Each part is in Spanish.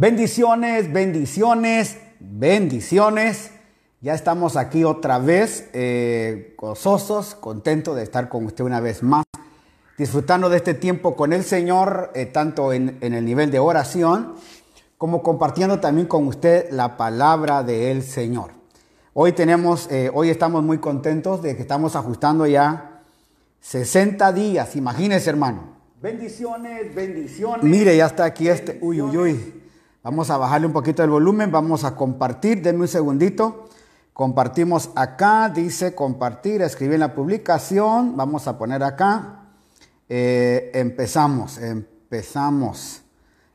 Bendiciones, bendiciones, bendiciones. Ya estamos aquí otra vez, eh, gozosos, contentos de estar con usted una vez más, disfrutando de este tiempo con el Señor, eh, tanto en, el nivel de oración, como compartiendo también con usted la palabra del Señor. Hoy tenemos, eh, hoy estamos muy contentos de que estamos ajustando ya 60 días, imagínese hermano. Bendiciones, bendiciones. Mire, ya está aquí este, uy, uy, uy. Vamos a bajarle un poquito el volumen, vamos a compartir, denme un segundito. Compartimos acá, dice compartir, escribí en la publicación, vamos a poner acá. Eh, empezamos, empezamos.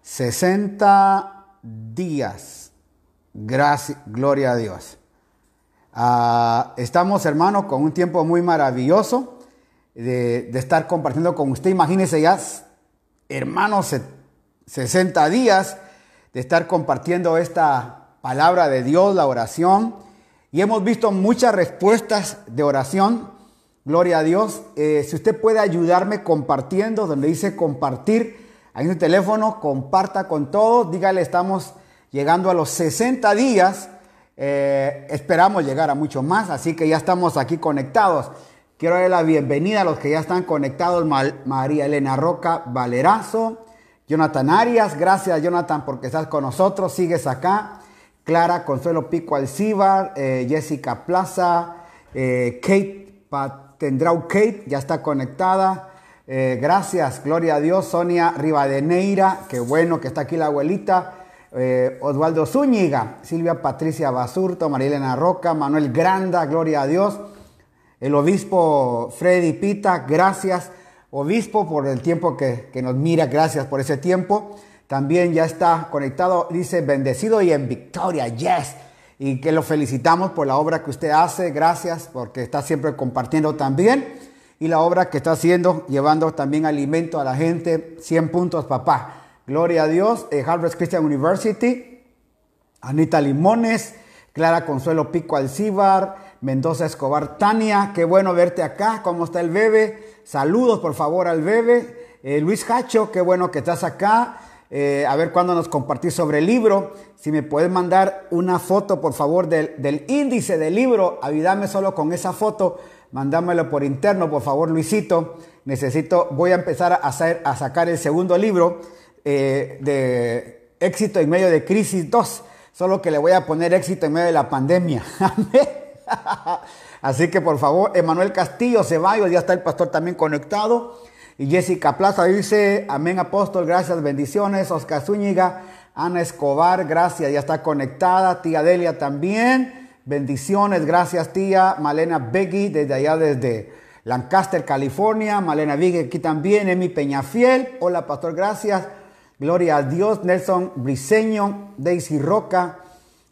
60 días. Gracias, gloria a Dios. Ah, estamos, hermanos, con un tiempo muy maravilloso de, estar compartiendo con usted. Imagínese ya, hermanos, 60 días de estar compartiendo esta palabra de Dios, la oración. Y hemos visto muchas respuestas de oración. Gloria a Dios. Eh, si usted puede ayudarme compartiendo, donde dice compartir, ahí en su teléfono, comparta con todos. Dígale, estamos llegando a los 60 días. Eh, esperamos llegar a mucho más, así que ya estamos aquí conectados. Quiero darle la bienvenida a los que ya están conectados. María Elena Roca Valerazo. Jonathan Arias, gracias Jonathan porque estás con nosotros, sigues acá. Clara Consuelo Pico Alcíbar, eh, Jessica Plaza, eh, Kate Patendrau Kate, ya está conectada. Eh, gracias, gloria a Dios. Sonia Rivadeneira, qué bueno que está aquí la abuelita. Osvaldo Zúñiga, Silvia Patricia Basurto, Marilena Roca, Manuel Granda, gloria a Dios. El obispo Freddy Pita, gracias obispo, por el tiempo que, nos mira. Gracias por ese tiempo. También ya está conectado, dice, bendecido y en victoria, yes. Y que lo felicitamos por la obra que usted hace. Gracias porque está siempre compartiendo también. Y la obra que está haciendo, llevando también alimento a la gente. 100 puntos, papá. Gloria a Dios. Eh, Harvard Christian University. Anita Limones. Clara Consuelo Pico Alcíbar. Mendoza Escobar Tania. Qué bueno verte acá. ¿Cómo está el bebé? Saludos por favor al bebé. Eh, Luis Hacho, qué bueno que estás acá. Eh, a ver cuándo nos compartís sobre el libro. Si me puedes mandar una foto, por favor, del, índice del libro, ayúdame solo con esa foto. Mandámelo por interno, por favor, Luisito. Necesito, voy a empezar a, hacer, a sacar el segundo libro eh, de Éxito en medio de crisis 2. Solo que le voy a poner éxito en medio de la pandemia. Así que por favor, Emanuel Castillo Ceballos, ya está el pastor también conectado. Y Jessica Plaza dice, amén apóstol, gracias, bendiciones. Oscar Zúñiga, Ana Escobar, gracias, ya está conectada. Tía Delia también, bendiciones, gracias tía. Malena Beggy, desde allá, desde Lancaster, California. Malena Beggy aquí también. Emi Peñafiel, hola pastor, gracias. Gloria a Dios. Nelson Briseño, Daisy Roca.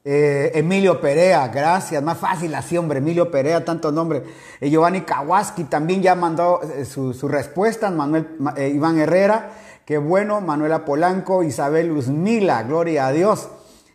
Eh, Emilio Perea, gracias. Más fácil así, hombre. Emilio Perea, tanto nombre. Eh, Giovanni Kawaski también ya mandó eh, su, respuesta. Manuel Iván Herrera, qué bueno. Manuela Polanco, Isabel Luzmila, gloria a Dios.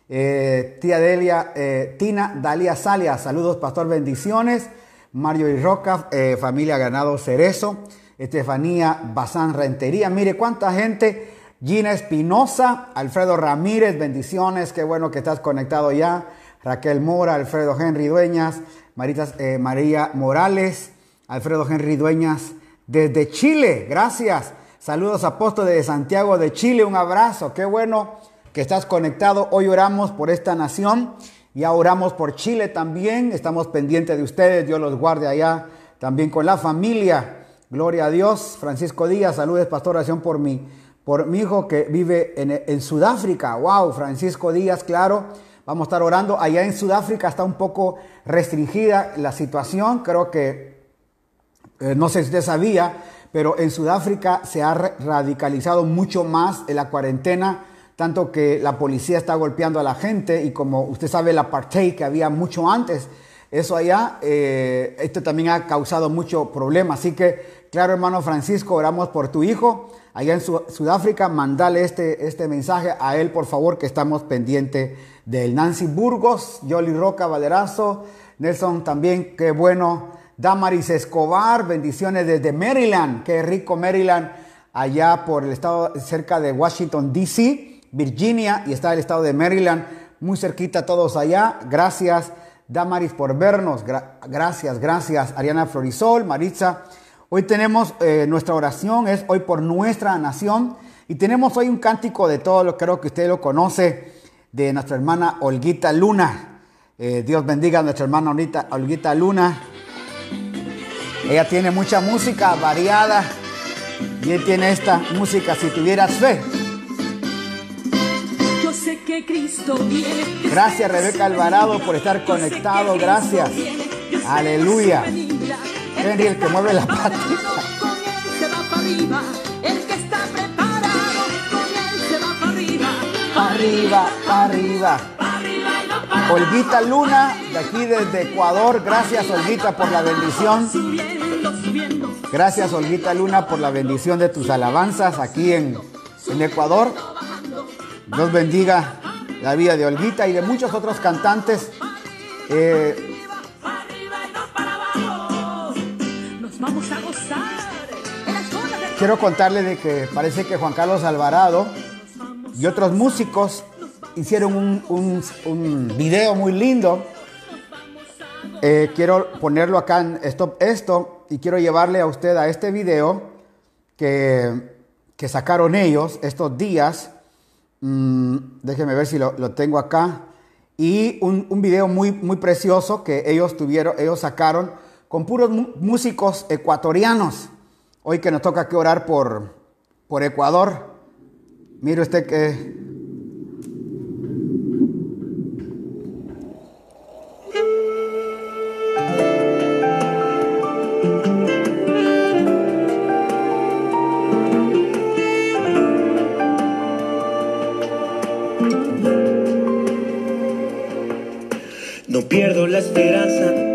tía Delia, Tina Dalia Salia, saludos, pastor, bendiciones. Mario y Roca, familia Ganado Cerezo. Estefanía Bazán Rentería. Mire cuánta gente Gina Espinosa, Alfredo Ramírez, bendiciones, qué bueno que estás conectado ya. Raquel Mora, Alfredo Henry Dueñas, Maritas, eh, María Morales, Alfredo Henry Dueñas, desde Chile, gracias. Saludos apóstoles de Santiago de Chile, un abrazo, qué bueno que estás conectado. Hoy oramos por esta nación, ya oramos por Chile también, estamos pendientes de ustedes, Dios los guarde allá, también con la familia. Gloria a Dios. Francisco Díaz, saludos, pastor, oración por mí por mi hijo que vive en, Sudáfrica. Wow, Francisco Díaz, claro. Vamos a estar orando. Allá en Sudáfrica está un poco restringida la situación. Creo que, eh, no sé si usted sabía, pero en Sudáfrica se ha radicalizado mucho más en la cuarentena, tanto que la policía está golpeando a la gente y como usted sabe el apartheid que había mucho antes, eso allá, eh, esto también ha causado mucho problema. Así que, claro, hermano Francisco, oramos por tu hijo allá en Sudáfrica, mandale este, este mensaje a él, por favor, que estamos pendientes de Nancy Burgos, Yoli Roca Valerazo, Nelson también, qué bueno. Damaris Escobar, bendiciones desde Maryland, qué rico Maryland, allá por el estado cerca de Washington, D.C. Virginia y está el estado de Maryland, muy cerquita todos allá. Gracias, Damaris, por vernos. gracias, gracias, Ariana Florisol, Maritza. Hoy tenemos eh, nuestra oración, es hoy por nuestra nación. Y tenemos hoy un cántico de todo lo creo que usted lo conoce, de nuestra hermana Olguita Luna. Eh, Dios bendiga a nuestra hermana Olguita Luna. Ella tiene mucha música variada y él tiene esta música, si tuvieras fe. Yo sé que Cristo viene. Gracias Rebeca Alvarado por estar conectado, gracias. Aleluya. Henry el que mueve la pata. Arriba, arriba. Olguita Luna, de aquí desde Ecuador. Gracias, Olguita, por la bendición. Gracias, Olguita Luna, por la bendición de tus alabanzas aquí en, Ecuador. Dios bendiga la vida de Olguita y de muchos otros cantantes. Eh, quiero contarle de que parece que Juan Carlos Alvarado y otros músicos hicieron un, un, video muy lindo. Eh, quiero ponerlo acá en Stop Esto y quiero llevarle a usted a este video que, que sacaron ellos estos días. Mm, déjeme ver si lo, lo, tengo acá. Y un, un, video muy, muy precioso que ellos tuvieron, ellos sacaron con puros músicos ecuatorianos. Hoy que nos toca que orar por, por Ecuador. Mire usted que No pierdo la esperanza,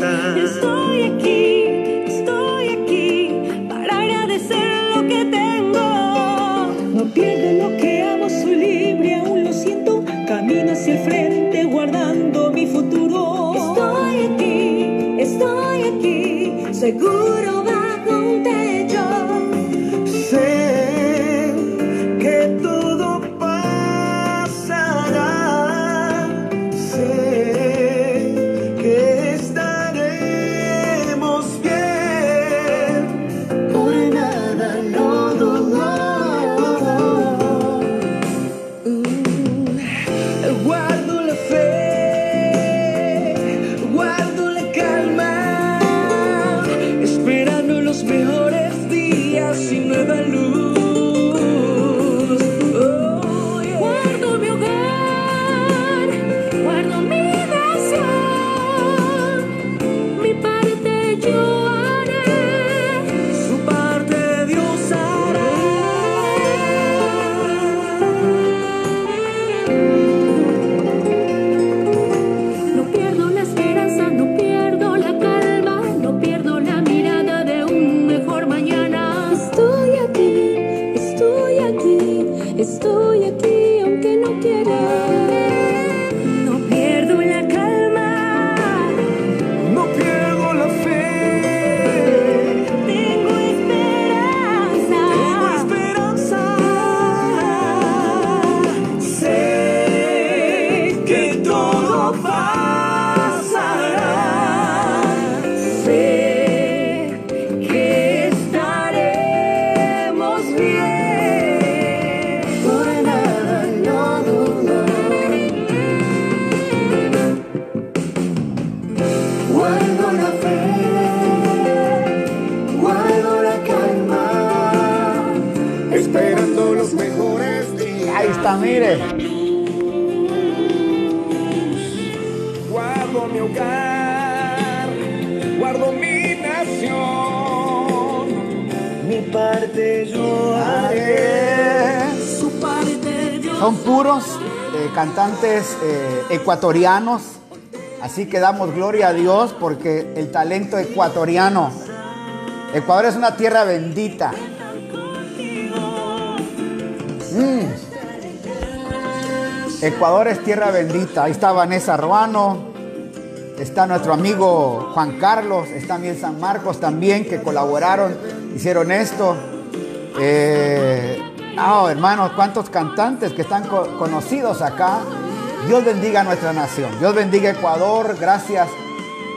Estoy aquí, estoy aquí, para agradecer lo que tengo. No pierdo lo que amo, soy libre, aún lo siento. Camino hacia el frente, guardando mi futuro. Estoy aquí, estoy aquí, seguro ecuatorianos. Así que damos gloria a Dios porque el talento ecuatoriano. Ecuador es una tierra bendita. Mm. Ecuador es tierra bendita. Ahí está Vanessa Ruano. Está nuestro amigo Juan Carlos. Está también San Marcos también que colaboraron, hicieron esto. Eh, oh, hermanos, cuántos cantantes que están co- conocidos acá. Dios bendiga a nuestra nación. Dios bendiga Ecuador. Gracias.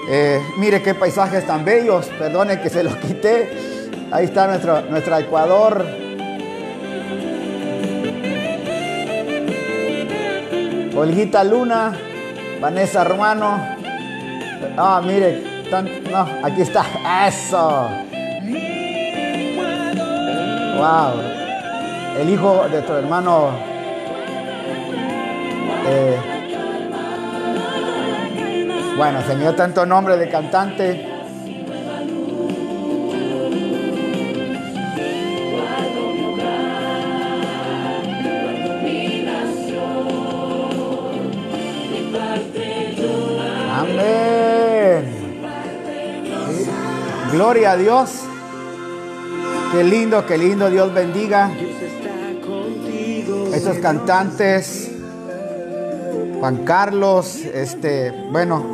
Eh, mire qué paisajes tan bellos. Perdone que se los quité. Ahí está nuestro, nuestra Ecuador. Olguita Luna, Vanessa Romano. Ah, mire, no, aquí está. Eso. Wow. El hijo de tu hermano. Eh, bueno, se tanto nombre de cantante. Amén. Gloria a Dios. Qué lindo, qué lindo. Dios bendiga. Estos cantantes, Juan Carlos, este, bueno,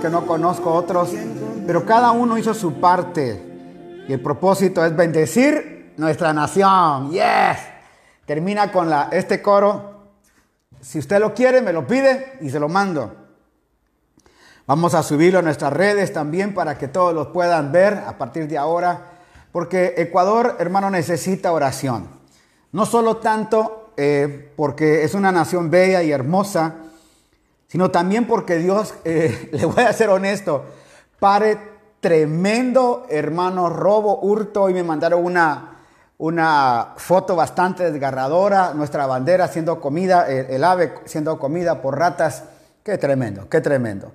que no conozco otros, pero cada uno hizo su parte. Y el propósito es bendecir nuestra nación. Yes. Termina con la, este coro. Si usted lo quiere, me lo pide y se lo mando. Vamos a subirlo a nuestras redes también para que todos los puedan ver a partir de ahora. Porque Ecuador, hermano, necesita oración. No solo tanto eh, porque es una nación bella y hermosa, sino también porque Dios, eh, le voy a ser honesto, pare tremendo, hermano, robo, hurto. Y me mandaron una, una foto bastante desgarradora, nuestra bandera siendo comida, el, ave siendo comida por ratas. Qué tremendo, qué tremendo.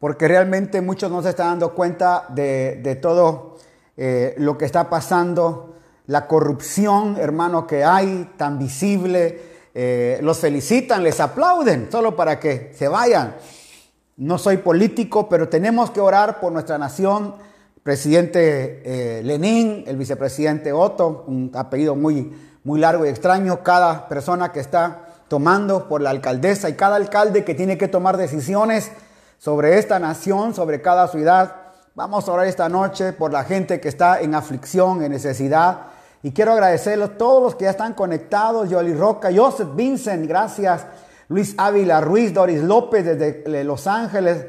Porque realmente muchos no se están dando cuenta de, de todo eh, lo que está pasando, la corrupción, hermano, que hay tan visible. Eh, los felicitan, les aplauden, solo para que se vayan. No soy político, pero tenemos que orar por nuestra nación. Presidente eh, Lenin, el vicepresidente Otto, un apellido muy, muy largo y extraño. Cada persona que está tomando por la alcaldesa y cada alcalde que tiene que tomar decisiones sobre esta nación, sobre cada ciudad. Vamos a orar esta noche por la gente que está en aflicción, en necesidad. Y quiero agradecerlos a todos los que ya están conectados. Yoli Roca, Joseph Vincent, gracias. Luis Ávila Ruiz, Doris López desde Los Ángeles,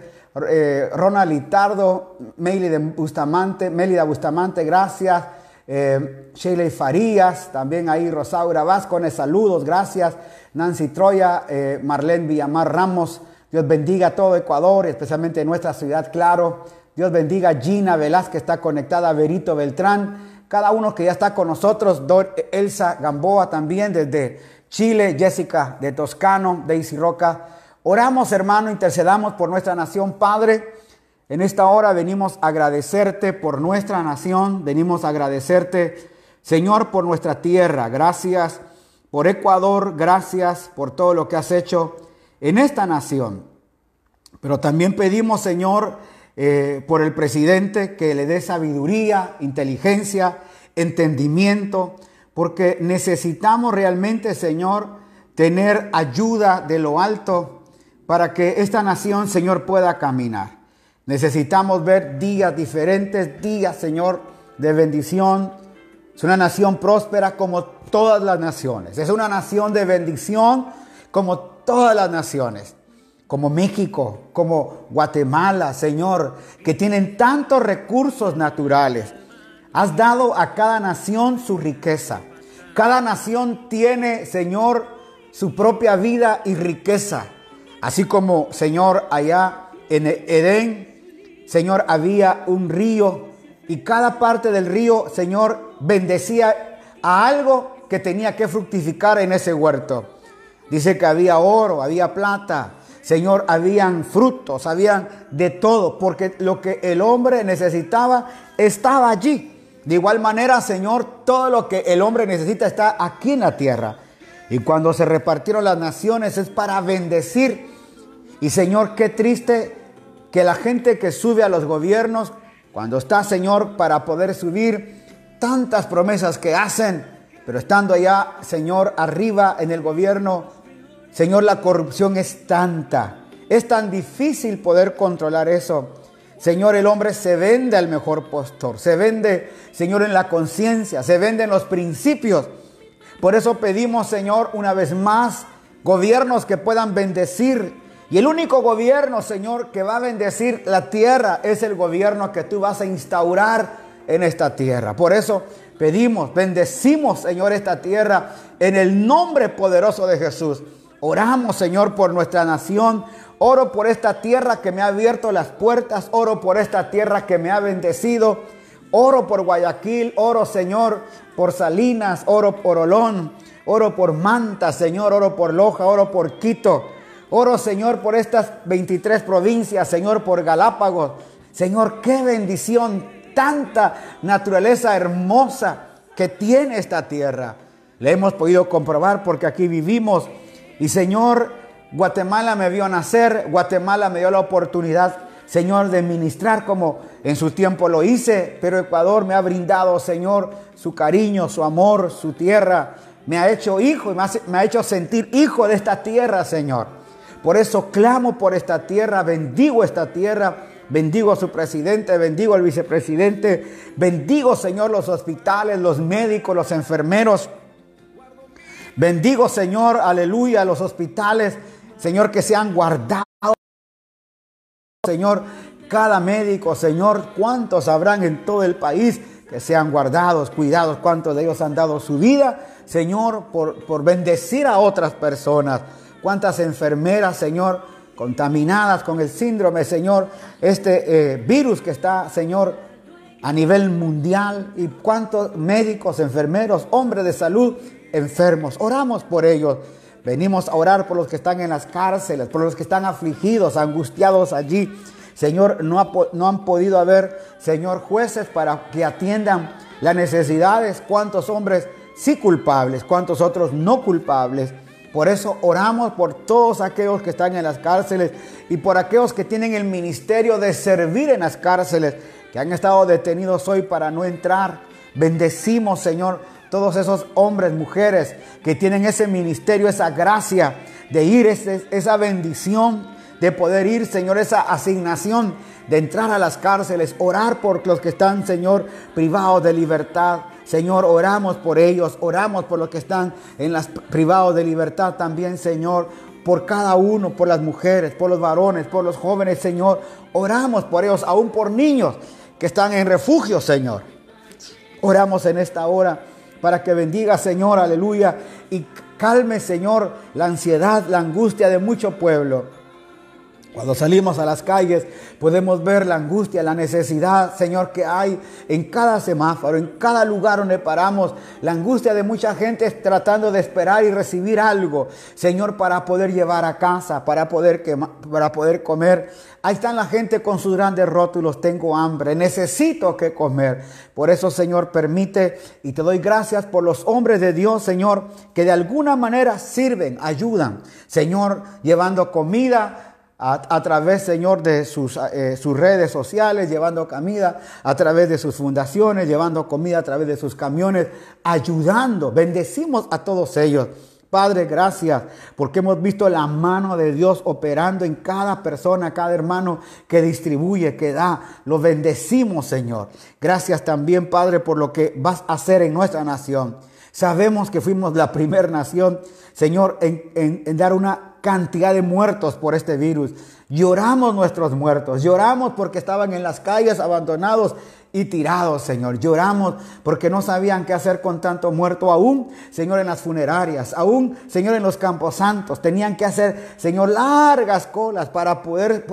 eh, Ronald Litardo, Melida Bustamante, Melida Bustamante, gracias. Eh, Farías, también ahí Rosaura Vázquez, saludos, gracias. Nancy Troya, eh, Marlene Villamar Ramos, Dios bendiga a todo Ecuador, especialmente nuestra ciudad, claro. Dios bendiga a Gina Velázquez, está conectada, Berito Beltrán, cada uno que ya está con nosotros, Dor, Elsa Gamboa también desde Chile, Jessica de Toscano, Daisy Roca. Oramos, hermano, intercedamos por nuestra nación, Padre. En esta hora venimos a agradecerte por nuestra nación, venimos a agradecerte, Señor, por nuestra tierra. Gracias por Ecuador, gracias por todo lo que has hecho en esta nación. Pero también pedimos, Señor, eh, por el presidente que le dé sabiduría, inteligencia, entendimiento, porque necesitamos realmente, Señor, tener ayuda de lo alto para que esta nación, Señor, pueda caminar. Necesitamos ver días diferentes, días, Señor, de bendición. Es una nación próspera como todas las naciones. Es una nación de bendición como todas las naciones. Como México, como Guatemala, Señor, que tienen tantos recursos naturales. Has dado a cada nación su riqueza. Cada nación tiene, Señor, su propia vida y riqueza. Así como, Señor, allá en Edén, Señor, había un río y cada parte del río, Señor, bendecía a algo que tenía que fructificar en ese huerto. Dice que había oro, había plata, Señor, habían frutos, habían de todo, porque lo que el hombre necesitaba estaba allí. De igual manera, Señor, todo lo que el hombre necesita está aquí en la tierra. Y cuando se repartieron las naciones es para bendecir. Y Señor, qué triste que la gente que sube a los gobiernos, cuando está, Señor, para poder subir, tantas promesas que hacen, pero estando allá, Señor, arriba en el gobierno, Señor, la corrupción es tanta. Es tan difícil poder controlar eso. Señor, el hombre se vende al mejor postor, se vende, Señor, en la conciencia, se vende en los principios. Por eso pedimos, Señor, una vez más, gobiernos que puedan bendecir. Y el único gobierno, Señor, que va a bendecir la tierra es el gobierno que tú vas a instaurar en esta tierra. Por eso pedimos, bendecimos, Señor, esta tierra en el nombre poderoso de Jesús. Oramos, Señor, por nuestra nación. Oro por esta tierra que me ha abierto las puertas. Oro por esta tierra que me ha bendecido. Oro por Guayaquil. Oro, Señor, por Salinas. Oro por Olón. Oro por Manta, Señor. Oro por Loja. Oro por Quito. Oro, Señor, por estas 23 provincias. Señor, por Galápagos. Señor, qué bendición. Tanta naturaleza hermosa que tiene esta tierra. Le hemos podido comprobar porque aquí vivimos. Y Señor, Guatemala me vio nacer, Guatemala me dio la oportunidad, Señor, de ministrar como en su tiempo lo hice, pero Ecuador me ha brindado, Señor, su cariño, su amor, su tierra. Me ha hecho hijo y me ha, me ha hecho sentir hijo de esta tierra, Señor. Por eso clamo por esta tierra, bendigo esta tierra, bendigo a su presidente, bendigo al vicepresidente, bendigo, Señor, los hospitales, los médicos, los enfermeros. Bendigo, Señor, aleluya, los hospitales, Señor, que sean guardados. Señor, cada médico, Señor, cuántos habrán en todo el país que sean guardados, cuidados, cuántos de ellos han dado su vida, Señor, por, por bendecir a otras personas. Cuántas enfermeras, Señor, contaminadas con el síndrome, Señor, este eh, virus que está, Señor, a nivel mundial y cuántos médicos, enfermeros, hombres de salud enfermos. Oramos por ellos. Venimos a orar por los que están en las cárceles, por los que están afligidos, angustiados allí. Señor, no, ha, no han podido haber, Señor, jueces para que atiendan las necesidades. Cuántos hombres sí culpables, cuántos otros no culpables. Por eso oramos por todos aquellos que están en las cárceles y por aquellos que tienen el ministerio de servir en las cárceles, que han estado detenidos hoy para no entrar. Bendecimos, Señor, todos esos hombres, mujeres que tienen ese ministerio, esa gracia de ir, esa bendición de poder ir, Señor, esa asignación de entrar a las cárceles, orar por los que están, Señor, privados de libertad. Señor, oramos por ellos, oramos por los que están en las privados de libertad también, Señor, por cada uno, por las mujeres, por los varones, por los jóvenes, Señor. Oramos por ellos, aún por niños que están en refugio, Señor. Oramos en esta hora para que bendiga, Señor, aleluya, y calme, Señor, la ansiedad, la angustia de mucho pueblo. Cuando salimos a las calles podemos ver la angustia, la necesidad, Señor, que hay en cada semáforo, en cada lugar donde paramos. La angustia de mucha gente tratando de esperar y recibir algo, Señor, para poder llevar a casa, para poder, para poder comer. Ahí están la gente con sus grandes rótulos, tengo hambre, necesito que comer. Por eso, Señor, permite y te doy gracias por los hombres de Dios, Señor, que de alguna manera sirven, ayudan, Señor, llevando comida a, través, Señor, de eh, sus, redes sociales, llevando comida, a través de sus fundaciones, llevando comida a través de sus camiones, ayudando. Bendecimos a todos ellos. Padre, gracias porque hemos visto la mano de Dios operando en cada persona, cada hermano que distribuye, que da. Lo bendecimos, Señor. Gracias también, Padre, por lo que vas a hacer en nuestra nación. Sabemos que fuimos la primera nación, Señor, en, en, en dar una cantidad de muertos por este virus. Lloramos nuestros muertos, lloramos porque estaban en las calles abandonados y tirados, Señor. Lloramos porque no sabían qué hacer con tanto muerto aún, Señor, en las funerarias, aún, Señor, en los campos santos. Tenían que hacer, Señor, largas colas para poder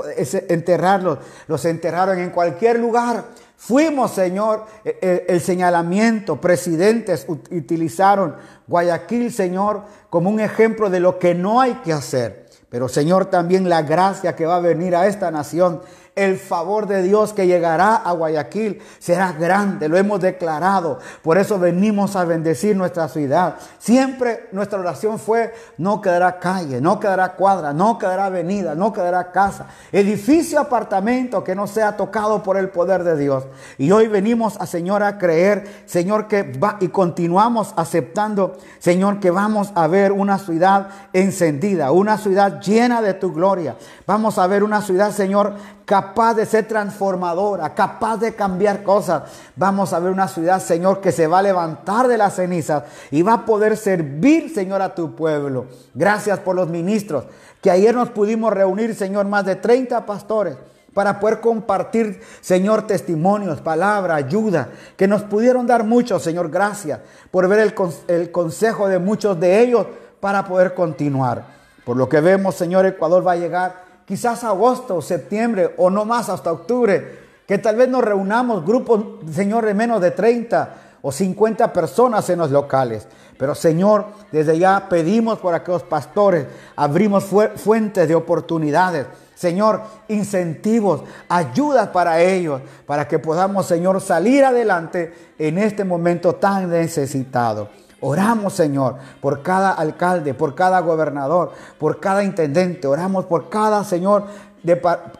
enterrarlos. Los enterraron en cualquier lugar. Fuimos, Señor, el, el, señalamiento, presidentes utilizaron Guayaquil, Señor, como un ejemplo de lo que no hay que hacer. Pero, Señor, también la gracia que va a venir a esta nación el favor de Dios que llegará a Guayaquil será grande, lo hemos declarado. Por eso venimos a bendecir nuestra ciudad. Siempre nuestra oración fue, no quedará calle, no quedará cuadra, no quedará avenida, no quedará casa, edificio, apartamento que no sea tocado por el poder de Dios. Y hoy venimos a Señor a creer, Señor, que va y continuamos aceptando, Señor, que vamos a ver una ciudad encendida, una ciudad llena de tu gloria. Vamos a ver una ciudad, Señor, capaz de ser transformadora, capaz de cambiar cosas. Vamos a ver una ciudad, Señor, que se va a levantar de las cenizas y va a poder servir, Señor, a tu pueblo. Gracias por los ministros, que ayer nos pudimos reunir, Señor, más de 30 pastores para poder compartir, Señor, testimonios, palabra, ayuda, que nos pudieron dar mucho, Señor, gracias por ver el, el consejo de muchos de ellos para poder continuar. Por lo que vemos, Señor, Ecuador va a llegar quizás agosto, septiembre o no más hasta octubre, que tal vez nos reunamos grupos, Señor, de menos de 30 o 50 personas en los locales. Pero Señor, desde ya pedimos por aquellos pastores, abrimos fu- fuentes de oportunidades. Señor, incentivos, ayudas para ellos, para que podamos, Señor, salir adelante en este momento tan necesitado. Oramos, Señor, por cada alcalde, por cada gobernador, por cada intendente. Oramos por cada, Señor,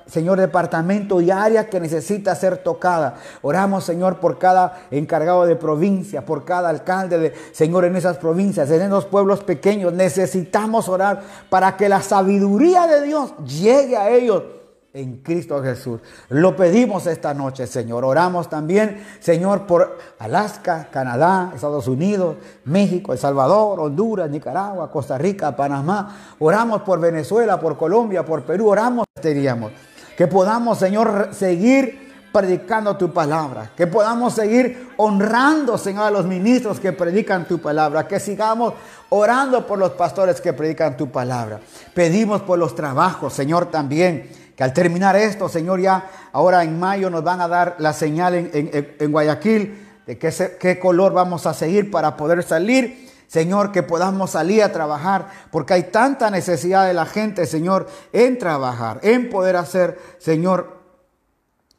Señor, departamento y área que necesita ser tocada. Oramos, Señor, por cada encargado de provincia, por cada alcalde, de, Señor, en esas provincias, en esos pueblos pequeños. Necesitamos orar para que la sabiduría de Dios llegue a ellos en Cristo Jesús. Lo pedimos esta noche, Señor. Oramos también, Señor, por Alaska, Canadá, Estados Unidos, México, El Salvador, Honduras, Nicaragua, Costa Rica, Panamá. Oramos por Venezuela, por Colombia, por Perú. Oramos, diríamos, que podamos, Señor, seguir predicando tu palabra, que podamos seguir honrando, Señor, a los ministros que predican tu palabra, que sigamos orando por los pastores que predican tu palabra. Pedimos por los trabajos, Señor, también, que al terminar esto, Señor, ya ahora en mayo nos van a dar la señal en, Guayaquil de qué color vamos a seguir para poder salir. Señor, que podamos salir a trabajar, porque hay tanta necesidad de la gente, Señor, en trabajar, en poder hacer, Señor,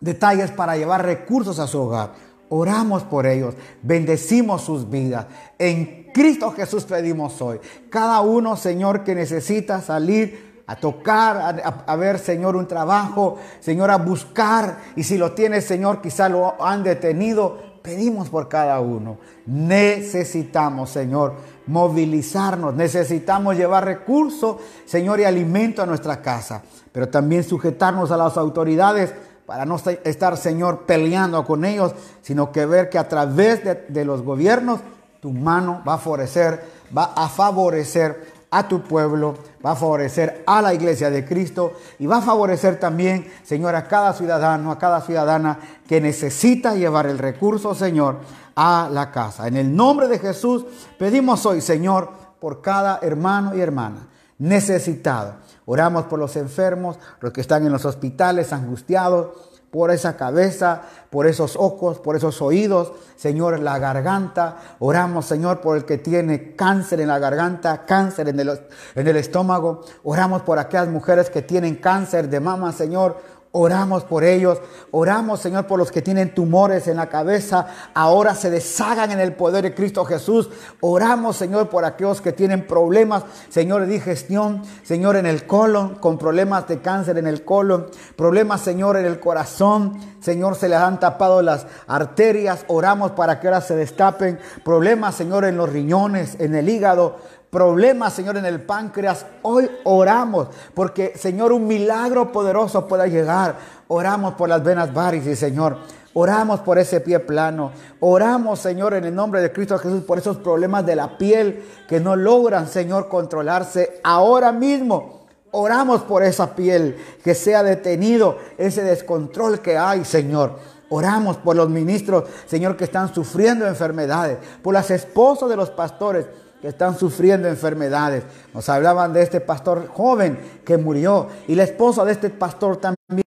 detalles para llevar recursos a su hogar. Oramos por ellos, bendecimos sus vidas. En Cristo Jesús pedimos hoy. Cada uno, Señor, que necesita salir a tocar, a, ver, Señor, un trabajo, Señor, a buscar. Y si lo tiene, Señor, quizá lo han detenido. Pedimos por cada uno. Necesitamos, Señor, movilizarnos. Necesitamos llevar recursos, Señor, y alimento a nuestra casa. Pero también sujetarnos a las autoridades para no esta- estar, Señor, peleando con ellos, sino que ver que a través de los gobiernos tu mano va a favorecer, va a favorecer a tu pueblo, va a favorecer a la iglesia de Cristo y va a favorecer también, Señor, a cada ciudadano, a cada ciudadana que necesita llevar el recurso, Señor, a la casa. En el nombre de Jesús pedimos hoy, Señor, por cada hermano y hermana necesitado. Oramos por los enfermos, los que están en los hospitales angustiados, por esa cabeza, por esos ojos, por esos oídos, Señor, la garganta. Oramos, Señor, por el que tiene cáncer en la garganta, cáncer en el, en el estómago. Oramos por aquellas mujeres que tienen cáncer de mama, Señor. Oramos por ellos, oramos Señor por los que tienen tumores en la cabeza, ahora se deshagan en el poder de Cristo Jesús. Oramos Señor por aquellos que tienen problemas, Señor, de digestión, Señor, en el colon, con problemas de cáncer en el colon, problemas Señor en el corazón, Señor, se les han tapado las arterias, oramos para que ahora se destapen, problemas Señor en los riñones, en el hígado, problemas, Señor, en el páncreas. Hoy oramos porque, Señor, un milagro poderoso pueda llegar. Oramos por las venas varices, Señor. Oramos por ese pie plano. Oramos, Señor, en el nombre de Cristo Jesús, por esos problemas de la piel que no logran, Señor, controlarse ahora mismo. Oramos por esa piel, que sea detenido ese descontrol que hay, Señor. Oramos por los ministros, Señor, que están sufriendo enfermedades, por las esposas de los pastores que están sufriendo enfermedades. Nos hablaban de este pastor joven que murió y la esposa de este pastor también.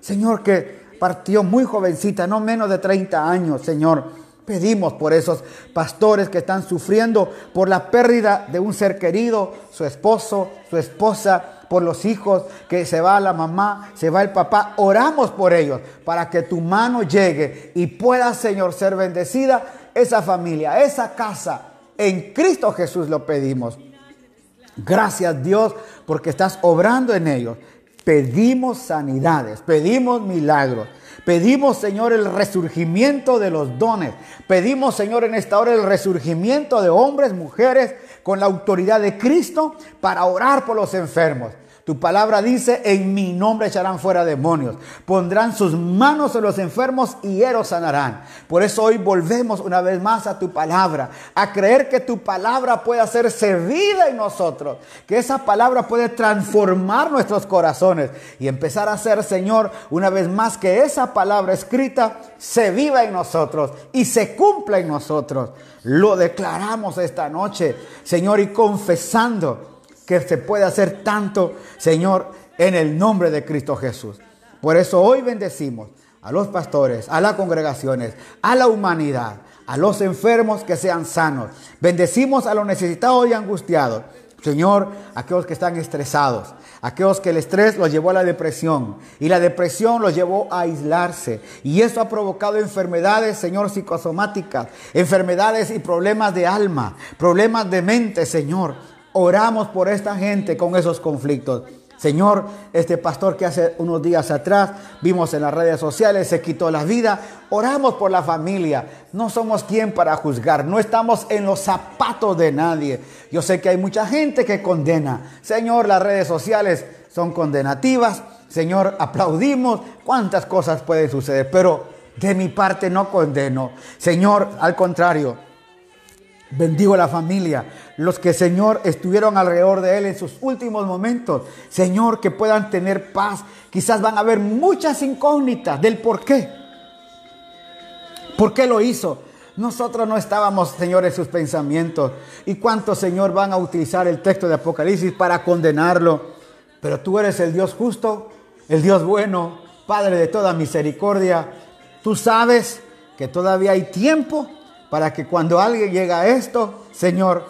Señor, que partió muy jovencita, no menos de 30 años, Señor. Pedimos por esos pastores que están sufriendo por la pérdida de un ser querido, su esposo, su esposa, por los hijos, que se va la mamá, se va el papá. Oramos por ellos para que tu mano llegue y pueda, Señor, ser bendecida esa familia, esa casa. En Cristo Jesús lo pedimos. Gracias Dios porque estás obrando en ellos. Pedimos sanidades, pedimos milagros. Pedimos, Señor, el resurgimiento de los dones. Pedimos, Señor, en esta hora el resurgimiento de hombres, mujeres, con la autoridad de Cristo para orar por los enfermos. Tu palabra dice, en mi nombre echarán fuera demonios, pondrán sus manos en los enfermos y ellos sanarán. Por eso hoy volvemos una vez más a tu palabra, a creer que tu palabra puede hacerse vida en nosotros, que esa palabra puede transformar nuestros corazones y empezar a hacer, Señor, una vez más que esa palabra escrita se viva en nosotros y se cumpla en nosotros. Lo declaramos esta noche, Señor, y confesando que se puede hacer tanto, Señor, en el nombre de Cristo Jesús. Por eso hoy bendecimos a los pastores, a las congregaciones, a la humanidad, a los enfermos que sean sanos. Bendecimos a los necesitados y angustiados. Señor, aquellos que están estresados, aquellos que el estrés los llevó a la depresión y la depresión los llevó a aislarse. Y eso ha provocado enfermedades, Señor, psicosomáticas, enfermedades y problemas de alma, problemas de mente, Señor. Oramos por esta gente con esos conflictos. Señor, este pastor que hace unos días atrás vimos en las redes sociales se quitó la vida. Oramos por la familia. No somos quien para juzgar. No estamos en los zapatos de nadie. Yo sé que hay mucha gente que condena. Señor, las redes sociales son condenativas. Señor, aplaudimos. Cuántas cosas pueden suceder. Pero de mi parte no condeno. Señor, al contrario. Bendigo a la familia, los que Señor estuvieron alrededor de Él en sus últimos momentos. Señor, que puedan tener paz. Quizás van a haber muchas incógnitas del por qué. ¿Por qué lo hizo? Nosotros no estábamos, Señor, en sus pensamientos. ¿Y cuántos, Señor, van a utilizar el texto de Apocalipsis para condenarlo? Pero tú eres el Dios justo, el Dios bueno, Padre de toda misericordia. Tú sabes que todavía hay tiempo para que cuando alguien llega a esto, Señor,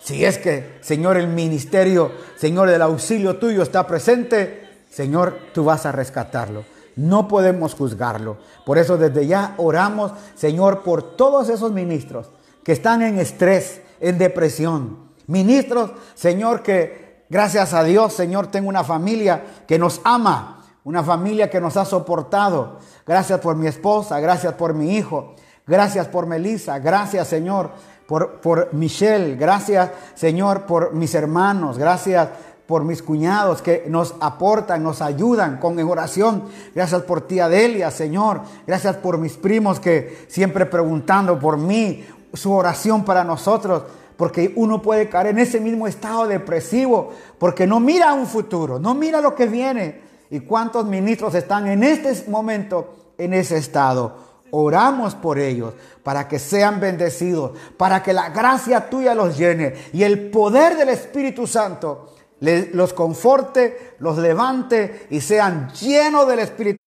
si es que, Señor, el ministerio, Señor, del auxilio tuyo está presente, Señor, tú vas a rescatarlo. No podemos juzgarlo. Por eso desde ya oramos, Señor, por todos esos ministros que están en estrés, en depresión. Ministros, Señor, que gracias a Dios, Señor, tengo una familia que nos ama, una familia que nos ha soportado. Gracias por mi esposa, gracias por mi hijo. Gracias por Melissa, gracias Señor por, por Michelle, gracias Señor por mis hermanos, gracias por mis cuñados que nos aportan, nos ayudan con oración. Gracias por tía Delia, Señor. Gracias por mis primos que siempre preguntando por mí, su oración para nosotros. Porque uno puede caer en ese mismo estado depresivo, porque no mira un futuro, no mira lo que viene. ¿Y cuántos ministros están en este momento en ese estado? Oramos por ellos para que sean bendecidos, para que la gracia tuya los llene y el poder del Espíritu Santo los conforte, los levante y sean llenos del Espíritu.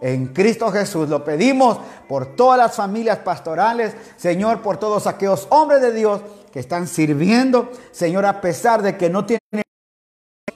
En Cristo Jesús lo pedimos por todas las familias pastorales, Señor, por todos aquellos hombres de Dios que están sirviendo, Señor, a pesar de que no tienen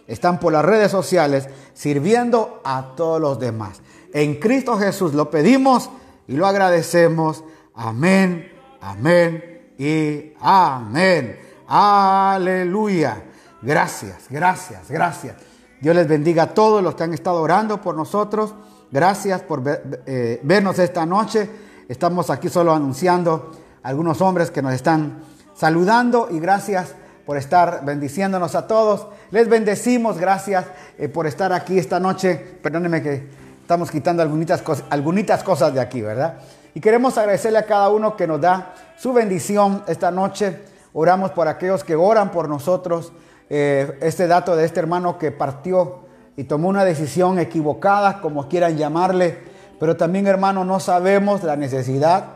están por las redes sociales sirviendo a todos los demás. En Cristo Jesús lo pedimos y lo agradecemos. Amén, amén y amén. Aleluya. Gracias, gracias, gracias. Dios les bendiga a todos los que han estado orando por nosotros. Gracias por eh, vernos esta noche. Estamos aquí solo anunciando algunos hombres que nos están saludando y gracias por estar bendiciéndonos a todos. Les bendecimos, gracias eh, por estar aquí esta noche. Perdónenme que estamos quitando algunas cosas, algunitas cosas de aquí, ¿verdad? Y queremos agradecerle a cada uno que nos da su bendición esta noche. Oramos por aquellos que oran por nosotros. Eh, este dato de este hermano que partió y tomó una decisión equivocada, como quieran llamarle. Pero también, hermano, no sabemos la necesidad,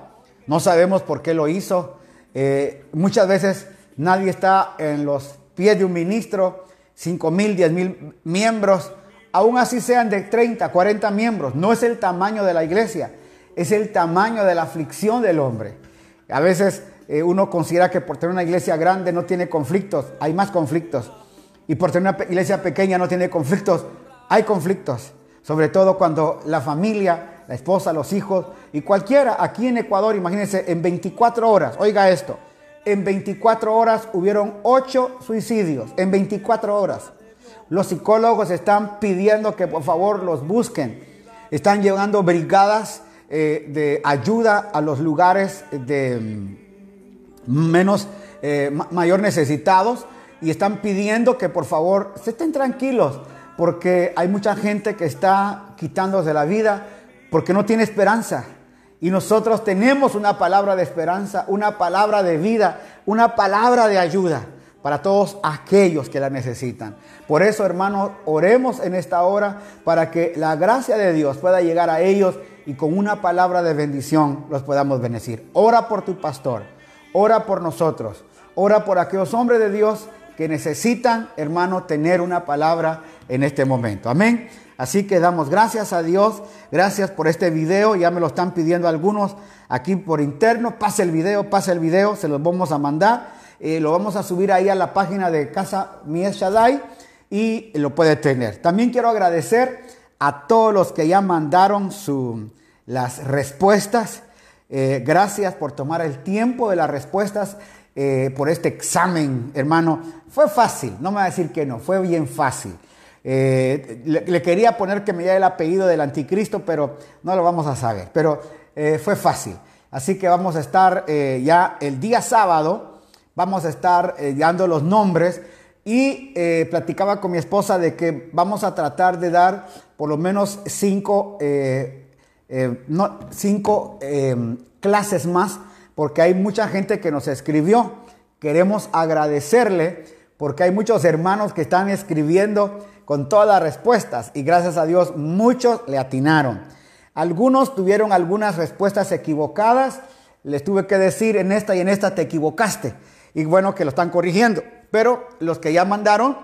no sabemos por qué lo hizo. Eh, muchas veces nadie está en los pies de un ministro, 5 mil, 10 mil miembros, aún así sean de 30, 40 miembros. No es el tamaño de la iglesia, es el tamaño de la aflicción del hombre. A veces eh, uno considera que por tener una iglesia grande no tiene conflictos, hay más conflictos. Y por tener una iglesia pequeña no tiene conflictos, hay conflictos. Sobre todo cuando la familia, la esposa, los hijos y cualquiera aquí en Ecuador, imagínense, en 24 horas, oiga esto, en 24 horas hubieron 8 suicidios, en 24 horas. Los psicólogos están pidiendo que por favor los busquen. Están llevando brigadas eh, de ayuda a los lugares de mm, menos, eh, ma- mayor necesitados y están pidiendo que por favor se estén tranquilos, porque hay mucha gente que está quitándose la vida porque no tiene esperanza. Y nosotros tenemos una palabra de esperanza, una palabra de vida, una palabra de ayuda para todos aquellos que la necesitan. Por eso, hermanos, oremos en esta hora para que la gracia de Dios pueda llegar a ellos y con una palabra de bendición los podamos bendecir. Ora por tu pastor, ora por nosotros, ora por aquellos hombres de Dios que necesitan, hermano, tener una palabra en este momento. Amén. Así que damos gracias a Dios, gracias por este video, ya me lo están pidiendo algunos aquí por interno, pase el video, pase el video, se los vamos a mandar, eh, lo vamos a subir ahí a la página de Casa Mies Shaddai y lo puede tener. También quiero agradecer a todos los que ya mandaron su, las respuestas, Eh, gracias por tomar el tiempo de las respuestas, eh, por este examen, hermano. Fue fácil, no me va a decir que no, fue bien fácil. Le, quería poner que me diera el apellido del anticristo, pero no lo vamos a saber. Pero fue fácil. Así que vamos a estar ya el día sábado, vamos a estar eh, dando los nombres y eh, platicaba con mi esposa de que vamos a tratar de dar por lo menos cinco, eh, no, cinco eh, clases más, porque hay mucha gente que nos escribió. Queremos agradecerle porque hay muchos hermanos que están escribiendo con todas las respuestas y gracias a Dios muchos le atinaron. Algunos tuvieron algunas respuestas equivocadas, les tuve que decir en esta y en esta te equivocaste y bueno que lo están corrigiendo, pero los que ya mandaron,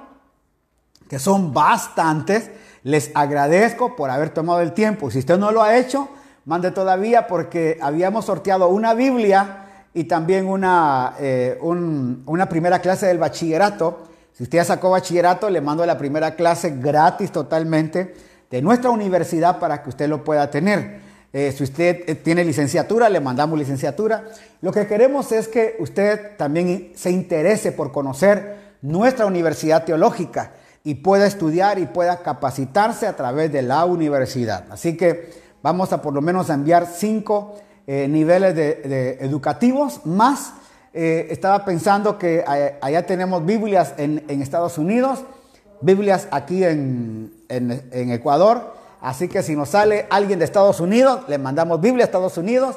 que son bastantes, les agradezco por haber tomado el tiempo. Si usted no lo ha hecho, mande todavía porque habíamos sorteado una Biblia y también una, eh, un- una primera clase del bachillerato. Si usted ya sacó bachillerato, le mando la primera clase gratis totalmente de nuestra universidad para que usted lo pueda tener. Eh, si usted eh, tiene licenciatura, le mandamos licenciatura. Lo que queremos es que usted también se interese por conocer nuestra universidad teológica y pueda estudiar y pueda capacitarse a través de la universidad. Así que vamos a por lo menos enviar cinco eh, niveles de, educativos más. Estaba pensando que allá tenemos Biblias en, Estados Unidos, Biblias aquí en- en Ecuador. Así que si nos sale alguien de Estados Unidos, le mandamos Biblia a Estados Unidos.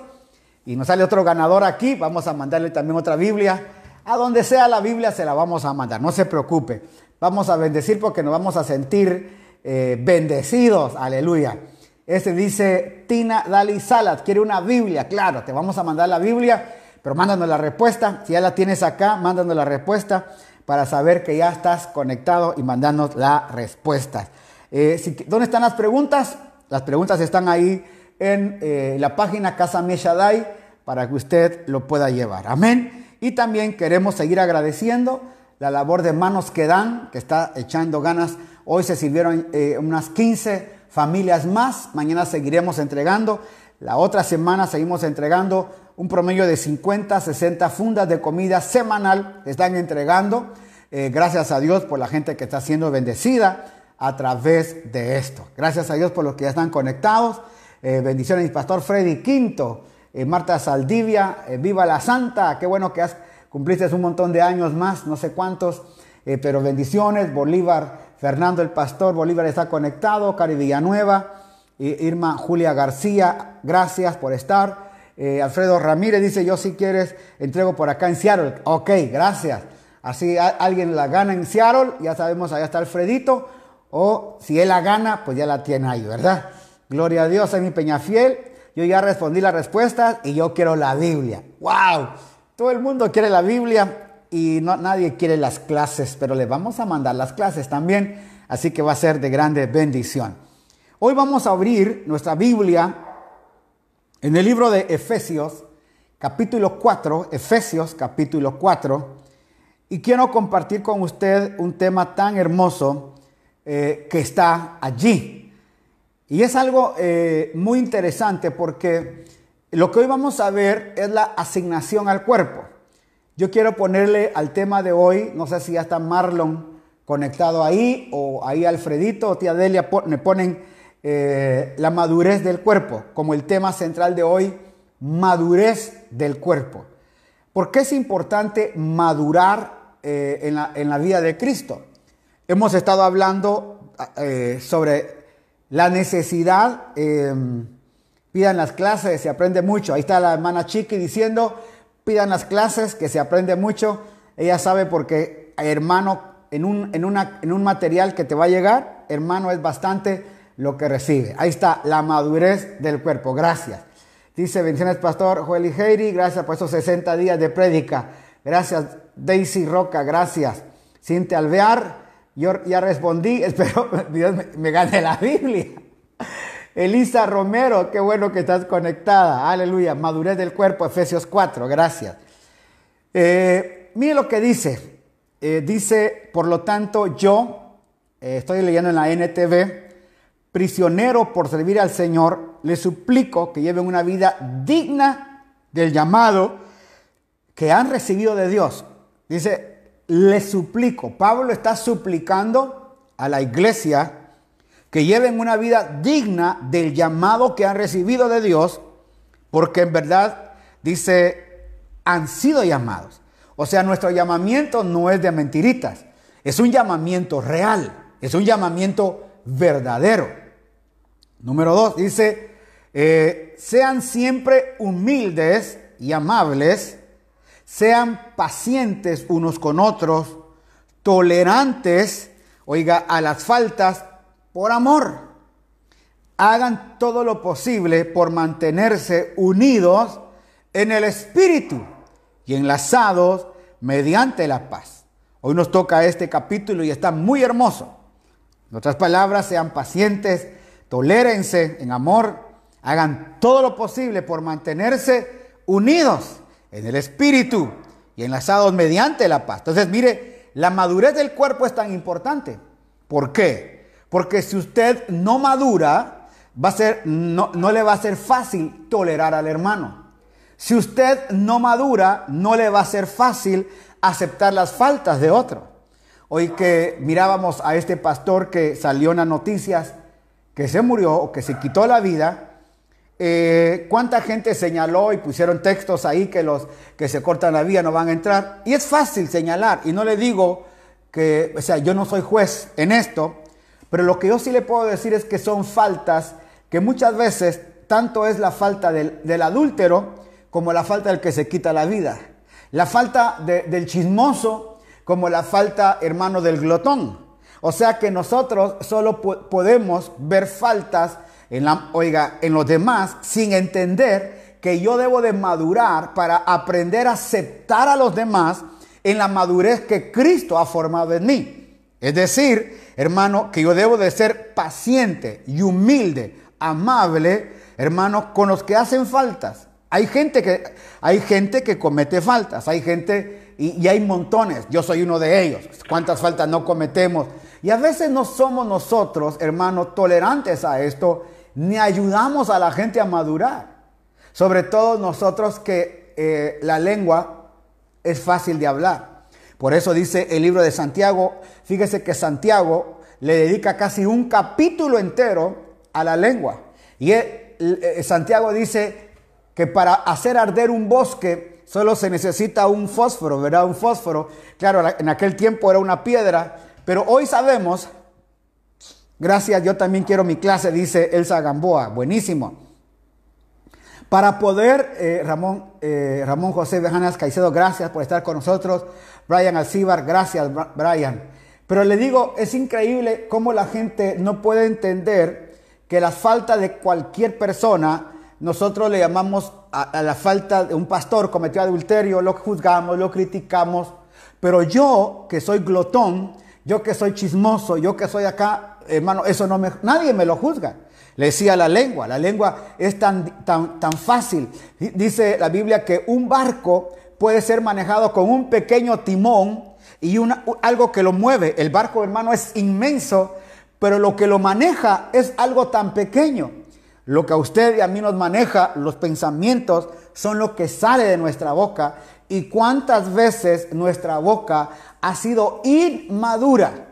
Y nos sale otro ganador aquí, vamos a mandarle también otra Biblia. A donde sea la Biblia se la vamos a mandar, no se preocupe. Vamos a bendecir porque nos vamos a sentir eh, bendecidos, aleluya. Este dice Tina Dali Salas, quiere una Biblia, claro, te vamos a mandar la Biblia, pero mándanos la respuesta. Si ya la tienes acá, mándanos la respuesta para saber que ya estás conectado y mandarnos la respuesta. Eh, si- ¿Dónde están las preguntas? Las preguntas están ahí en eh, la página Casa Meshadai para que usted lo pueda llevar. Amén. Y también queremos seguir agradeciendo la labor de manos que dan, que está echando ganas. Hoy se sirvieron eh, unas 15 familias más. Mañana seguiremos entregando. La otra semana seguimos entregando un promedio de 50, 60 fundas de comida semanal. Están entregando. Gracias a Dios por la gente que está siendo bendecida a través de esto. Gracias a Dios por los que ya están conectados. Eh, bendiciones, pastor Freddy Quinto, eh, Marta Saldivia, eh, viva la Santa. Qué bueno que has cumpliste un montón de años más, no sé cuántos, pero bendiciones. Bolívar, Fernando el pastor, Bolívar está conectado. Cari Villanueva, Irma Julia García, gracias por estar. Alfredo Ramírez dice, yo si quieres, entrego por acá en Seattle. Ok, gracias. Así alguien la gana en Seattle, ya sabemos, allá está Alfredito. O si él la gana, pues ya la tiene ahí, ¿verdad? Gloria a Dios, soy mi Peñafiel. Yo ya respondí las respuestas y yo quiero la Biblia. ¡Wow! Todo el mundo quiere la Biblia y no, nadie quiere las clases, pero le vamos a mandar las clases también. Así que va a ser de grande bendición. Hoy vamos a abrir nuestra Biblia en el libro de Efesios, capítulo 4, Efesios capítulo 4, y quiero compartir con usted un tema tan hermoso eh, que está allí. Y es algo eh, muy interesante porque lo que hoy vamos a ver es la asignación al cuerpo. Yo quiero ponerle al tema de hoy, no sé si ya está Marlon conectado ahí o ahí Alfredito o tía Delia me ponen eh, la madurez del cuerpo como el tema central de hoy, madurez del cuerpo. ¿Por qué es importante madurar en, la, en la vida de Cristo. Hemos estado hablando eh, sobre la necesidad, eh, pidan las clases, se aprende mucho. Ahí está la hermana Chiqui diciendo, pidan las clases, que se aprende mucho. Ella sabe porque, hermano, en un, material que te va a llegar, hermano, es bastante lo que recibe. Ahí está, la madurez del cuerpo. Gracias. Dice, bendiciones, Pastor Joel y Heiri, gracias por esos 60 días de prédica. Gracias, Daisy Roca, gracias. Cintia Alvear, yo ya respondí, espero Dios me, gane la Biblia. Elisa Romero, qué bueno que estás conectada. Aleluya. Madurez del cuerpo, Efesios 4, gracias. Eh, mire lo que dice. Eh, dice, por lo tanto, yo, eh, estoy leyendo en la NTV, prisionero por servir al Señor, le suplico que lleven una vida digna del llamado que han recibido de Dios. Dice, le suplico. Pablo está suplicando a la iglesia que lleven una vida digna del llamado que han recibido de Dios, porque en verdad, dice, han sido llamados. O sea, nuestro llamamiento no es de mentiritas, es un llamamiento real, es un llamamiento verdadero. Número dos, dice, eh, sean siempre humildes y amables, sean pacientes unos con otros, tolerantes, oiga, a las faltas por amor. Hagan todo lo posible por mantenerse unidos en el espíritu y enlazados mediante la paz. Hoy nos toca este capítulo y está muy hermoso. En otras palabras, sean pacientes, tolérense en amor, hagan todo lo posible por mantenerse unidos en el espíritu y enlazados mediante la paz. Entonces, mire, la madurez del cuerpo es tan importante. ¿Por qué? Porque si usted no madura, va a ser, no, no le va a ser fácil tolerar al hermano. Si usted no madura, no le va a ser fácil aceptar las faltas de otro. Hoy que mirábamos a este pastor que salió en las noticias, que se murió o que se quitó la vida, eh, ¿Cuánta gente señaló y pusieron textos ahí que los que se cortan la vía no van a entrar? Y es fácil señalar, y no le digo que, o sea, yo no soy juez en esto, pero lo que yo sí le puedo decir es que son faltas que muchas veces tanto es la falta del, del adúltero como la falta del que se quita la vida. La falta de, del chismoso como la falta, hermano, del glotón. O sea que nosotros solo po podemos ver faltas en la, oiga, en los demás sin entender que yo debo de madurar para aprender a aceptar a los demás en la madurez que Cristo ha formado en mí. Es decir, hermano, que yo debo de ser paciente y humilde, amable, hermano, con los que hacen faltas. Hay gente que, hay gente que comete faltas, hay gente y, y hay montones. Yo soy uno de ellos. ¿Cuántas faltas no cometemos? Y a veces no somos nosotros, hermano, tolerantes a esto ni ayudamos a la gente a madurar. Sobre todo nosotros que eh, la lengua es fácil de hablar. Por eso dice el libro de Santiago, fíjese que Santiago le dedica casi un capítulo entero a la lengua. Y eh, Santiago dice que para hacer arder un bosque solo se necesita un fósforo, ¿verdad? Un fósforo. Claro, en aquel tiempo era una piedra, pero hoy sabemos Gracias, yo también quiero mi clase, dice Elsa Gamboa. Buenísimo. Para poder, eh, Ramón, eh, Ramón José Bejanas Caicedo, gracias por estar con nosotros. Brian Alcibar, gracias, Brian. Pero le digo, es increíble cómo la gente no puede entender que la falta de cualquier persona, nosotros le llamamos a, a la falta de un pastor cometió adulterio, lo juzgamos, lo criticamos. Pero yo, que soy glotón, yo que soy chismoso, yo que soy acá, hermano, eso no me, nadie me lo juzga. Le decía la lengua, la lengua es tan, tan, tan fácil. Dice la Biblia que un barco puede ser manejado con un pequeño timón y una, algo que lo mueve. El barco, hermano, es inmenso, pero lo que lo maneja es algo tan pequeño. Lo que a usted y a mí nos maneja, los pensamientos, son lo que sale de nuestra boca. Y cuántas veces nuestra boca ha sido inmadura.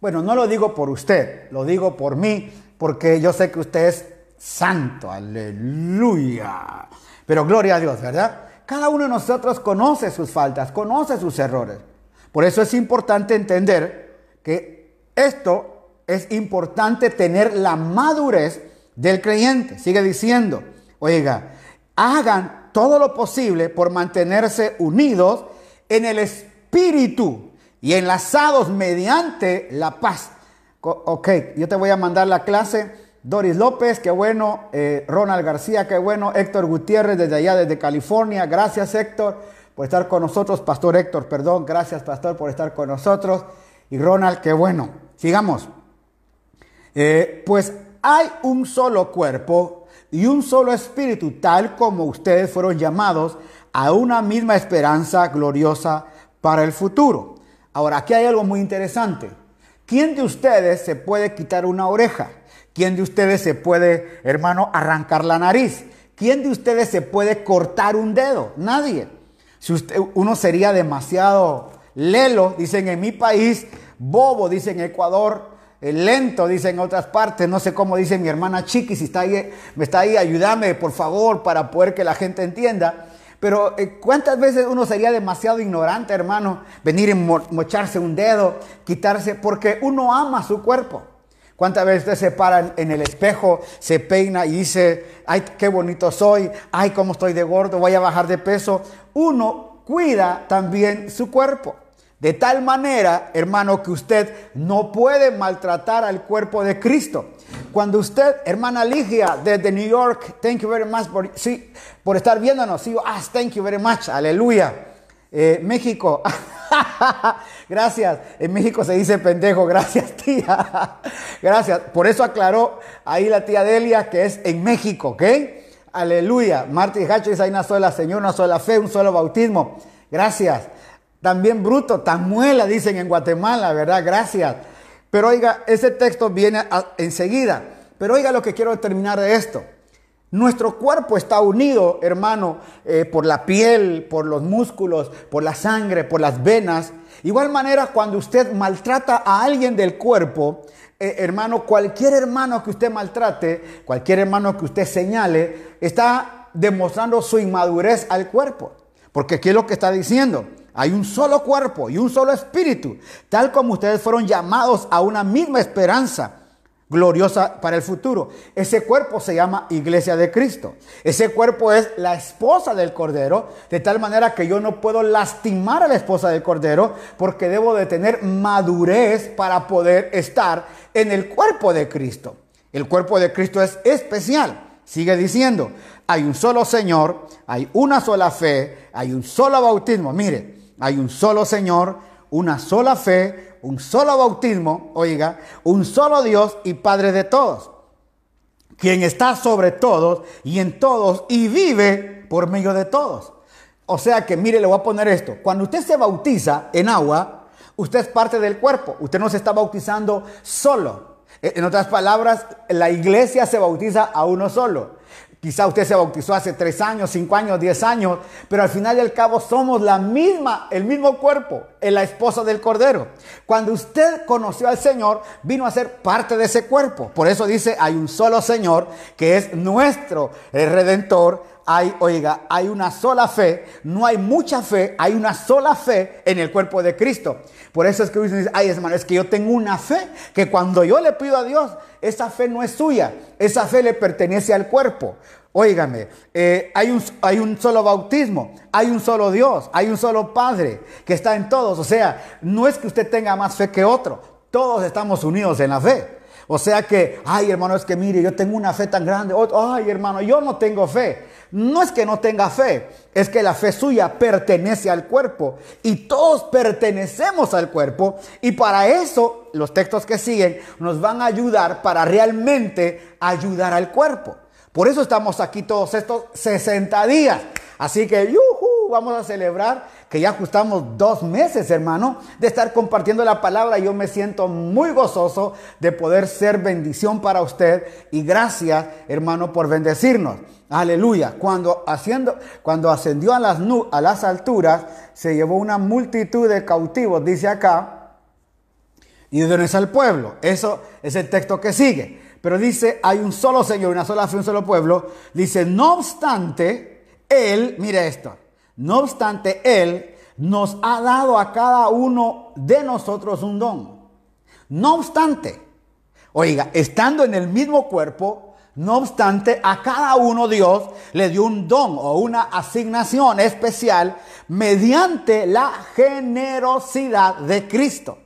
Bueno, no lo digo por usted, lo digo por mí, porque yo sé que usted es santo, aleluya. Pero gloria a Dios, ¿verdad? Cada uno de nosotros conoce sus faltas, conoce sus errores. Por eso es importante entender que esto es importante tener la madurez del creyente. Sigue diciendo, oiga, hagan todo lo posible por mantenerse unidos en el espíritu y enlazados mediante la paz. Ok, yo te voy a mandar la clase. Doris López, qué bueno. Eh, Ronald García, qué bueno. Héctor Gutiérrez, desde allá, desde California. Gracias, Héctor, por estar con nosotros. Pastor Héctor, perdón. Gracias, Pastor, por estar con nosotros. Y Ronald, qué bueno. Sigamos. Eh, pues hay un solo cuerpo y un solo espíritu, tal como ustedes fueron llamados a una misma esperanza gloriosa para el futuro. Ahora, aquí hay algo muy interesante. ¿Quién de ustedes se puede quitar una oreja? ¿Quién de ustedes se puede, hermano, arrancar la nariz? ¿Quién de ustedes se puede cortar un dedo? Nadie. Si usted, uno sería demasiado lelo, dicen en mi país, bobo, dicen en Ecuador, eh, lento, dicen en otras partes, no sé cómo dice mi hermana Chiqui, si está ahí, me está ahí, ayúdame por favor para poder que la gente entienda. Pero eh, ¿cuántas veces uno sería demasiado ignorante, hermano? Venir y mo- mocharse un dedo, quitarse, porque uno ama su cuerpo. ¿Cuántas veces usted se para en el espejo, se peina y dice, ay, qué bonito soy, ay, cómo estoy de gordo, voy a bajar de peso? Uno cuida también su cuerpo. De tal manera, hermano, que usted no puede maltratar al cuerpo de Cristo. Cuando usted, hermana Ligia, desde New York, thank you very much por, sí, por estar viéndonos. Sí, ah, thank you very much, aleluya. Eh, México, gracias. En México se dice pendejo, gracias tía. gracias. Por eso aclaró ahí la tía Delia que es en México, ¿ok? Aleluya. Marta y Hacho dice, hay una sola Señor, una sola fe, un solo bautismo. Gracias. También bruto, tan muela, dicen en Guatemala, ¿verdad? Gracias. Pero oiga, ese texto viene enseguida. Pero oiga lo que quiero terminar de esto. Nuestro cuerpo está unido, hermano, eh, por la piel, por los músculos, por la sangre, por las venas. Igual manera, cuando usted maltrata a alguien del cuerpo, eh, hermano, cualquier hermano que usted maltrate, cualquier hermano que usted señale, está demostrando su inmadurez al cuerpo. Porque aquí es lo que está diciendo. Hay un solo cuerpo y un solo espíritu, tal como ustedes fueron llamados a una misma esperanza gloriosa para el futuro. Ese cuerpo se llama Iglesia de Cristo. Ese cuerpo es la esposa del Cordero, de tal manera que yo no puedo lastimar a la esposa del Cordero porque debo de tener madurez para poder estar en el cuerpo de Cristo. El cuerpo de Cristo es especial. Sigue diciendo, hay un solo Señor, hay una sola fe, hay un solo bautismo. Mire, hay un solo Señor, una sola fe, un solo bautismo, oiga, un solo Dios y Padre de todos, quien está sobre todos y en todos y vive por medio de todos. O sea que, mire, le voy a poner esto. Cuando usted se bautiza en agua, usted es parte del cuerpo. Usted no se está bautizando solo. Eh, En otras palabras, la iglesia se bautiza a uno solo. Quizá usted se bautizó hace tres años, cinco años, diez años, pero al final y al cabo somos la misma, el mismo cuerpo, en la esposa del Cordero. Cuando usted conoció al Señor, vino a ser parte de ese cuerpo. Por eso dice, hay un solo Señor que es nuestro el Redentor. Hay, oiga, hay una sola fe, no hay mucha fe, hay una sola fe en el cuerpo de Cristo. Por eso es que uno dice, ay hermano, es que yo tengo una fe que cuando yo le pido a Dios, esa fe no es suya, esa fe le pertenece al cuerpo. Óigame, eh, hay, un, hay un solo bautismo, hay un solo Dios, hay un solo Padre que está en todos. O sea, no es que usted tenga más fe que otro, todos estamos unidos en la fe. O sea que, ay hermano, es que mire, yo tengo una fe tan grande. Ay hermano, yo no tengo fe. No es que no tenga fe, es que la fe suya pertenece al cuerpo y todos pertenecemos al cuerpo y para eso los textos que siguen nos van a ayudar para realmente ayudar al cuerpo. Por eso estamos aquí todos estos 60 días. Así que, yujú, vamos a celebrar que ya ajustamos dos meses, hermano, de estar compartiendo la palabra. Yo me siento muy gozoso de poder ser bendición para usted y gracias, hermano, por bendecirnos. Aleluya. Cuando, haciendo, cuando ascendió a las, a las alturas, se llevó una multitud de cautivos, dice acá, y de es al pueblo. Eso es el texto que sigue. Pero dice, hay un solo Señor, una sola fe, un solo pueblo. Dice, no obstante, Él, mire esto, no obstante, Él nos ha dado a cada uno de nosotros un don. No obstante, oiga, estando en el mismo cuerpo, no obstante, a cada uno Dios le dio un don o una asignación especial mediante la generosidad de Cristo.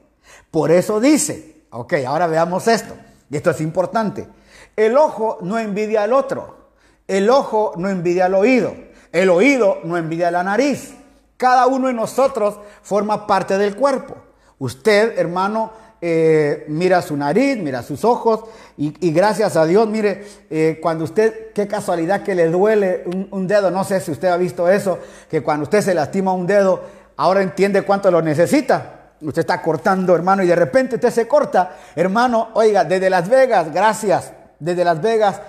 Por eso dice, ok, ahora veamos esto, y esto es importante, el ojo no envidia al otro, el ojo no envidia al oído, el oído no envidia la nariz. Cada uno de nosotros forma parte del cuerpo. Usted, hermano, eh, mira su nariz, mira sus ojos y, y gracias a Dios, mire, eh, cuando usted, qué casualidad que le duele un, un dedo, no sé si usted ha visto eso, que cuando usted se lastima un dedo, ahora entiende cuánto lo necesita. Usted está cortando, hermano, y de repente usted se corta, hermano, oiga, desde Las Vegas, gracias, desde Las Vegas,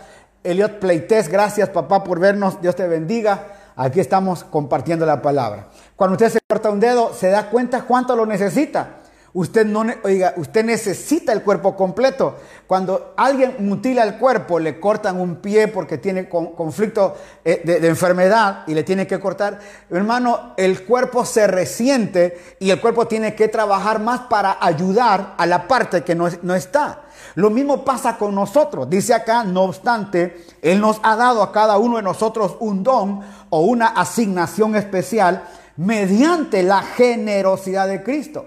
Eliot Pleites, gracias papá por vernos, Dios te bendiga. Aquí estamos compartiendo la palabra. Cuando usted se corta un dedo, se da cuenta cuánto lo necesita. Usted no, oiga, usted necesita el cuerpo completo. Cuando alguien mutila el cuerpo, le cortan un pie porque tiene con- conflicto eh, de, enfermedad y le tiene que cortar, hermano, el cuerpo se resiente y el cuerpo tiene que trabajar más para ayudar a la parte que no está. Lo mismo pasa con nosotros. Dice acá, no obstante, Él nos ha dado a cada uno de nosotros un don o una asignación especial mediante la generosidad de Cristo.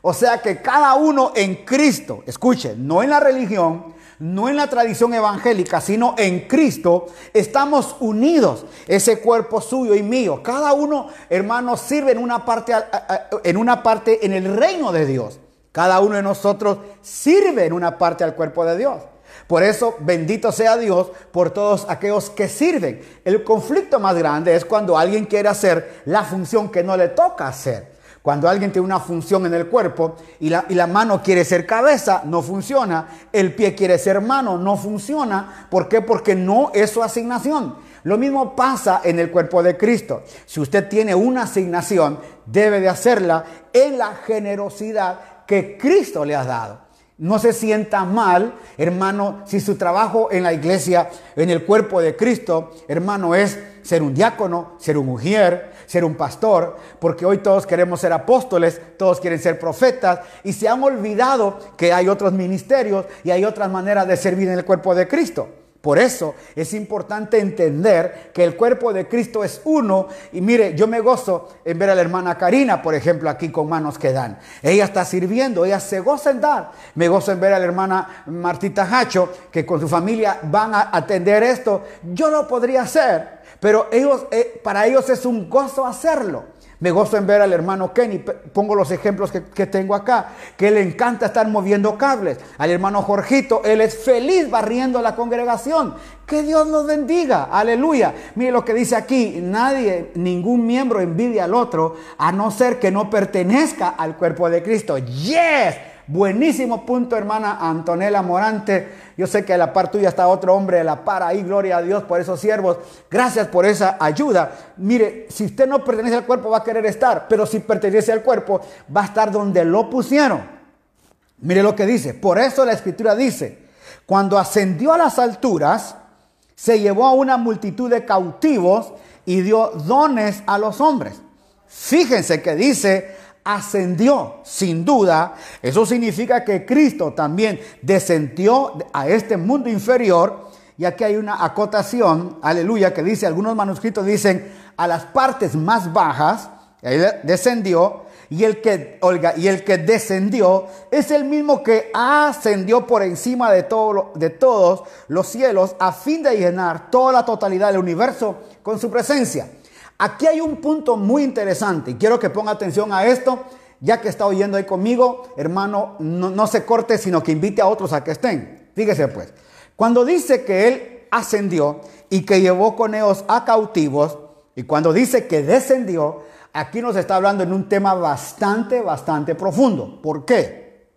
O sea que cada uno en Cristo, escuche, no en la religión, no en la tradición evangélica, sino en Cristo, estamos unidos, ese cuerpo suyo y mío. Cada uno, hermanos, sirve en una parte, en una parte en el reino de Dios. Cada uno de nosotros sirve en una parte al cuerpo de Dios. Por eso, bendito sea Dios por todos aquellos que sirven. El conflicto más grande es cuando alguien quiere hacer la función que no le toca hacer. Cuando alguien tiene una función en el cuerpo y la, y la mano quiere ser cabeza, no funciona. El pie quiere ser mano, no funciona. ¿Por qué? Porque no es su asignación. Lo mismo pasa en el cuerpo de Cristo. Si usted tiene una asignación, debe de hacerla en la generosidad que Cristo le ha dado. No se sienta mal, hermano, si su trabajo en la iglesia, en el cuerpo de Cristo, hermano, es ser un diácono, ser un mujer, ser un pastor, porque hoy todos queremos ser apóstoles, todos quieren ser profetas y se han olvidado que hay otros ministerios y hay otras maneras de servir en el cuerpo de Cristo. Por eso es importante entender que el cuerpo de Cristo es uno. Y mire, yo me gozo en ver a la hermana Karina, por ejemplo, aquí con manos que dan. Ella está sirviendo, ella se goza en dar. Me gozo en ver a la hermana Martita Hacho, que con su familia van a atender esto. Yo lo podría hacer, pero ellos, eh, para ellos es un gozo hacerlo. Me gozo en ver al hermano Kenny, pongo los ejemplos que, que tengo acá, que le encanta estar moviendo cables. Al hermano Jorgito, él es feliz barriendo la congregación. Que Dios los bendiga, aleluya. Mire lo que dice aquí, nadie, ningún miembro envidia al otro, a no ser que no pertenezca al cuerpo de Cristo. Yes, buenísimo punto, hermana Antonella Morante. Yo sé que a la par tuya está otro hombre de la par ahí, gloria a Dios por esos siervos. Gracias por esa ayuda. Mire, si usted no pertenece al cuerpo va a querer estar, pero si pertenece al cuerpo va a estar donde lo pusieron. Mire lo que dice. Por eso la escritura dice, cuando ascendió a las alturas, se llevó a una multitud de cautivos y dio dones a los hombres. Fíjense que dice, ascendió, sin duda. Eso significa que Cristo también descendió a este mundo inferior. Y aquí hay una acotación, aleluya, que dice, algunos manuscritos dicen, a las partes más bajas, descendió, y el que, y el que descendió es el mismo que ascendió por encima de, todo de todos los cielos a fin de llenar toda la totalidad del universo con su presencia. Aquí hay un punto muy interesante y quiero que ponga atención a esto, ya que está oyendo ahí conmigo, hermano, no, no se corte, sino que invite a otros a que estén. Fíjese pues, cuando dice que él ascendió y que llevó con ellos a cautivos, y cuando dice que descendió, aquí nos está hablando en un tema bastante, bastante profundo. ¿Por qué?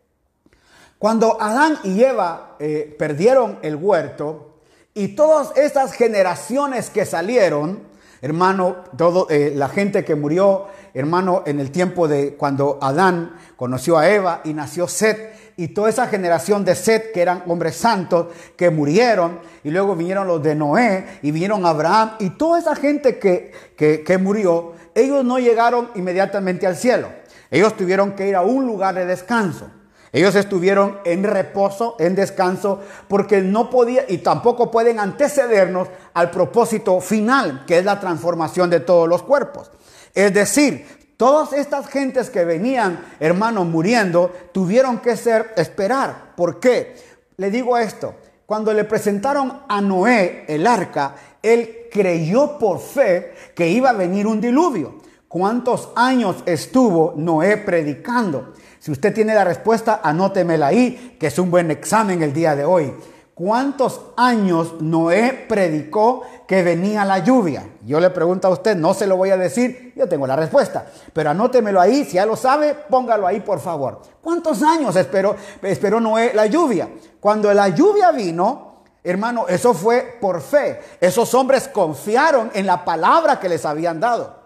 Cuando Adán y Eva eh, perdieron el huerto y todas esas generaciones que salieron, hermano, todo, eh, la gente que murió, hermano, en el tiempo de cuando Adán conoció a Eva y nació Set, y toda esa generación de Set, que eran hombres santos, que murieron, y luego vinieron los de Noé, y vinieron Abraham, y toda esa gente que, que, que murió, ellos no llegaron inmediatamente al cielo. Ellos tuvieron que ir a un lugar de descanso. Ellos estuvieron en reposo, en descanso, porque no podía y tampoco pueden antecedernos al propósito final, que es la transformación de todos los cuerpos. Es decir, todas estas gentes que venían, hermanos, muriendo, tuvieron que ser esperar. ¿Por qué? Le digo esto, cuando le presentaron a Noé el arca, él creyó por fe que iba a venir un diluvio. ¿Cuántos años estuvo Noé predicando? Si usted tiene la respuesta, anótemela ahí, que es un buen examen el día de hoy. ¿Cuántos años Noé predicó que venía la lluvia? Yo le pregunto a usted, no se lo voy a decir, yo tengo la respuesta, pero anótemelo ahí, si ya lo sabe, póngalo ahí por favor. ¿Cuántos años esperó, esperó Noé la lluvia? Cuando la lluvia vino, hermano, eso fue por fe. Esos hombres confiaron en la palabra que les habían dado.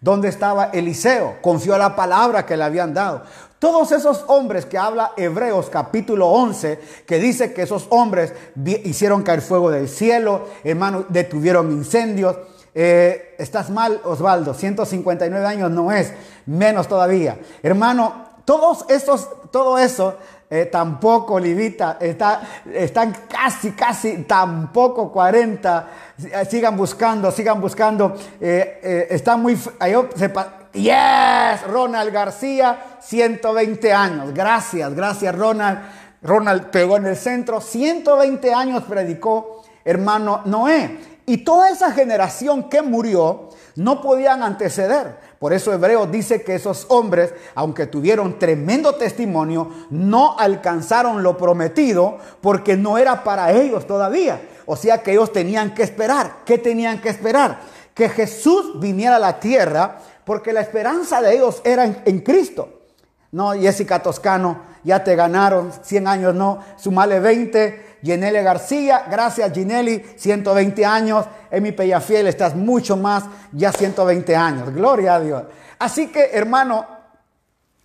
¿Dónde estaba Eliseo? Confió a la palabra que le habían dado. Todos esos hombres que habla Hebreos capítulo 11, que dice que esos hombres hicieron caer fuego del cielo, hermano, detuvieron incendios. Eh, estás mal, Osvaldo, 159 años no es, menos todavía. Hermano, todos esos, todo eso eh, tampoco, Olivita, está, están casi, casi, tampoco 40. Sigan buscando, sigan buscando. Eh, eh, está muy. Yes, Ronald García, 120 años. Gracias, gracias, Ronald. Ronald pegó en el centro. 120 años predicó, hermano Noé. Y toda esa generación que murió no podían anteceder. Por eso Hebreos dice que esos hombres, aunque tuvieron tremendo testimonio, no alcanzaron lo prometido porque no era para ellos todavía. O sea que ellos tenían que esperar. ¿Qué tenían que esperar? Que Jesús viniera a la tierra porque la esperanza de ellos era en, Cristo. No, Jessica Toscano, ya te ganaron 100 años, no, sumale 20. Ginelli García, gracias Ginelli, 120 años. Emi Pellafiel, estás mucho más, ya 120 años. Gloria a Dios. Así que, hermano,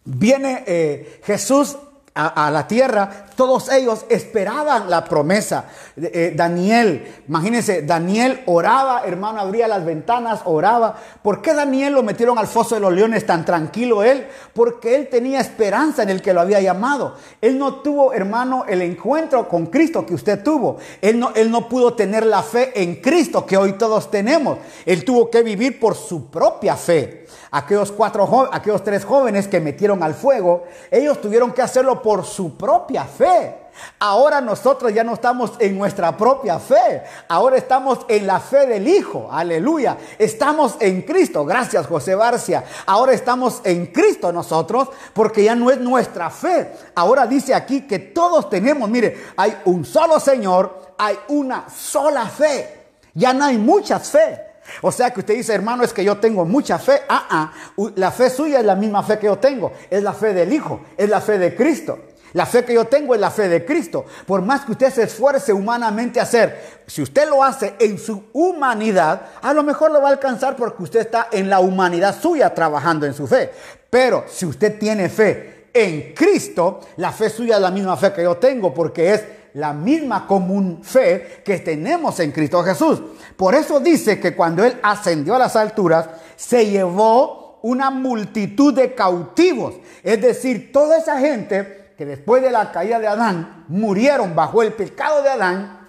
viene eh, Jesús a, la tierra, todos ellos esperaban la promesa. Eh, Daniel, imagínense, Daniel oraba, hermano, abría las ventanas, oraba. ¿Por qué Daniel lo metieron al foso de los leones tan tranquilo él? Porque él tenía esperanza en el que lo había llamado. Él no tuvo, hermano, el encuentro con Cristo que usted tuvo. Él no, él no pudo tener la fe en Cristo que hoy todos tenemos. Él tuvo que vivir por su propia fe. Aquellos cuatro, aquellos tres jóvenes que metieron al fuego, ellos tuvieron que hacerlo por su propia fe. Ahora nosotros ya no estamos en nuestra propia fe. Ahora estamos en la fe del Hijo. Aleluya. Estamos en Cristo. Gracias, José Barcia. Ahora estamos en Cristo nosotros porque ya no es nuestra fe. Ahora dice aquí que todos tenemos, mire, hay un solo Señor, hay una sola fe. Ya no hay muchas fe. O sea que usted dice, hermano, es que yo tengo mucha fe. Ah, ah, la fe suya es la misma fe que yo tengo. Es la fe del Hijo, es la fe de Cristo. La fe que yo tengo es la fe de Cristo. Por más que usted se esfuerce humanamente a hacer, si usted lo hace en su humanidad, a lo mejor lo va a alcanzar porque usted está en la humanidad suya trabajando en su fe. Pero si usted tiene fe en Cristo, la fe suya es la misma fe que yo tengo porque es la misma común fe que tenemos en Cristo Jesús. Por eso dice que cuando Él ascendió a las alturas, se llevó una multitud de cautivos. Es decir, toda esa gente que después de la caída de Adán murieron bajo el pecado de Adán,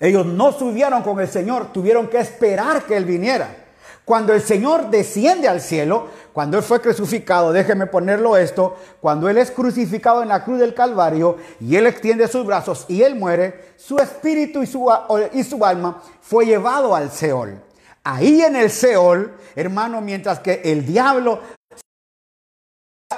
ellos no subieron con el Señor, tuvieron que esperar que Él viniera. Cuando el Señor desciende al cielo, cuando Él fue crucificado, déjeme ponerlo esto, cuando Él es crucificado en la cruz del Calvario y Él extiende sus brazos y Él muere, su espíritu y su, y su alma fue llevado al Seol. Ahí en el Seol, hermano, mientras que el diablo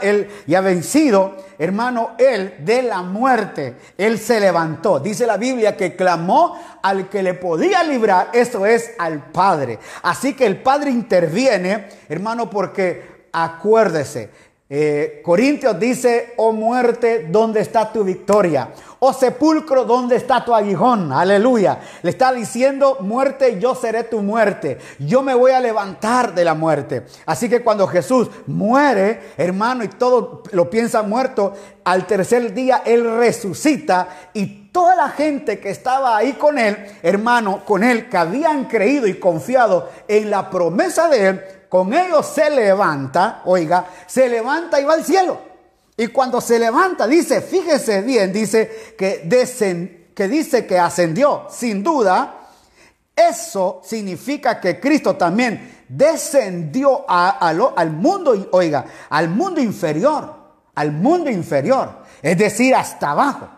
él ya vencido, hermano, él de la muerte, él se levantó. Dice la Biblia que clamó al que le podía librar, eso es al Padre. Así que el Padre interviene, hermano, porque acuérdese, eh, Corintios dice, oh muerte, ¿dónde está tu victoria? Oh sepulcro, ¿dónde está tu aguijón? Aleluya. Le está diciendo, muerte, yo seré tu muerte. Yo me voy a levantar de la muerte. Así que cuando Jesús muere, hermano, y todo lo piensa muerto, al tercer día Él resucita y toda la gente que estaba ahí con Él, hermano, con Él, que habían creído y confiado en la promesa de Él, con ellos se levanta, oiga, se levanta y va al cielo. Y cuando se levanta, dice, fíjese bien, dice que, desen- que dice que ascendió, sin duda, eso significa que Cristo también descendió a- lo- al mundo, oiga, al mundo inferior, al mundo inferior, es decir, hasta abajo.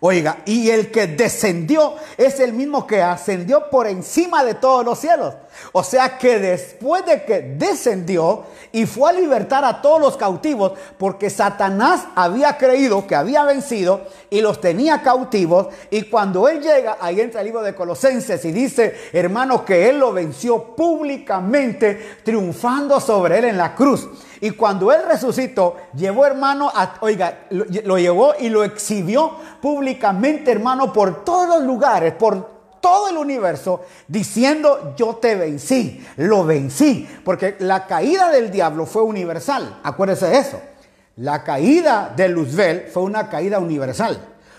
Oiga, y el que descendió es el mismo que ascendió por encima de todos los cielos. O sea que después de que descendió y fue a libertar a todos los cautivos, porque Satanás había creído que había vencido y los tenía cautivos, y cuando él llega, ahí entra el libro de Colosenses y dice, hermano, que él lo venció públicamente, triunfando sobre él en la cruz. Y cuando él resucitó, llevó hermano, a, oiga, lo, lo llevó y lo exhibió públicamente, hermano, por todos los lugares, por todo el universo, diciendo, yo te vencí, lo vencí. Porque la caída del diablo fue universal, acuérdese de eso. La caída de Luzbel fue una caída universal.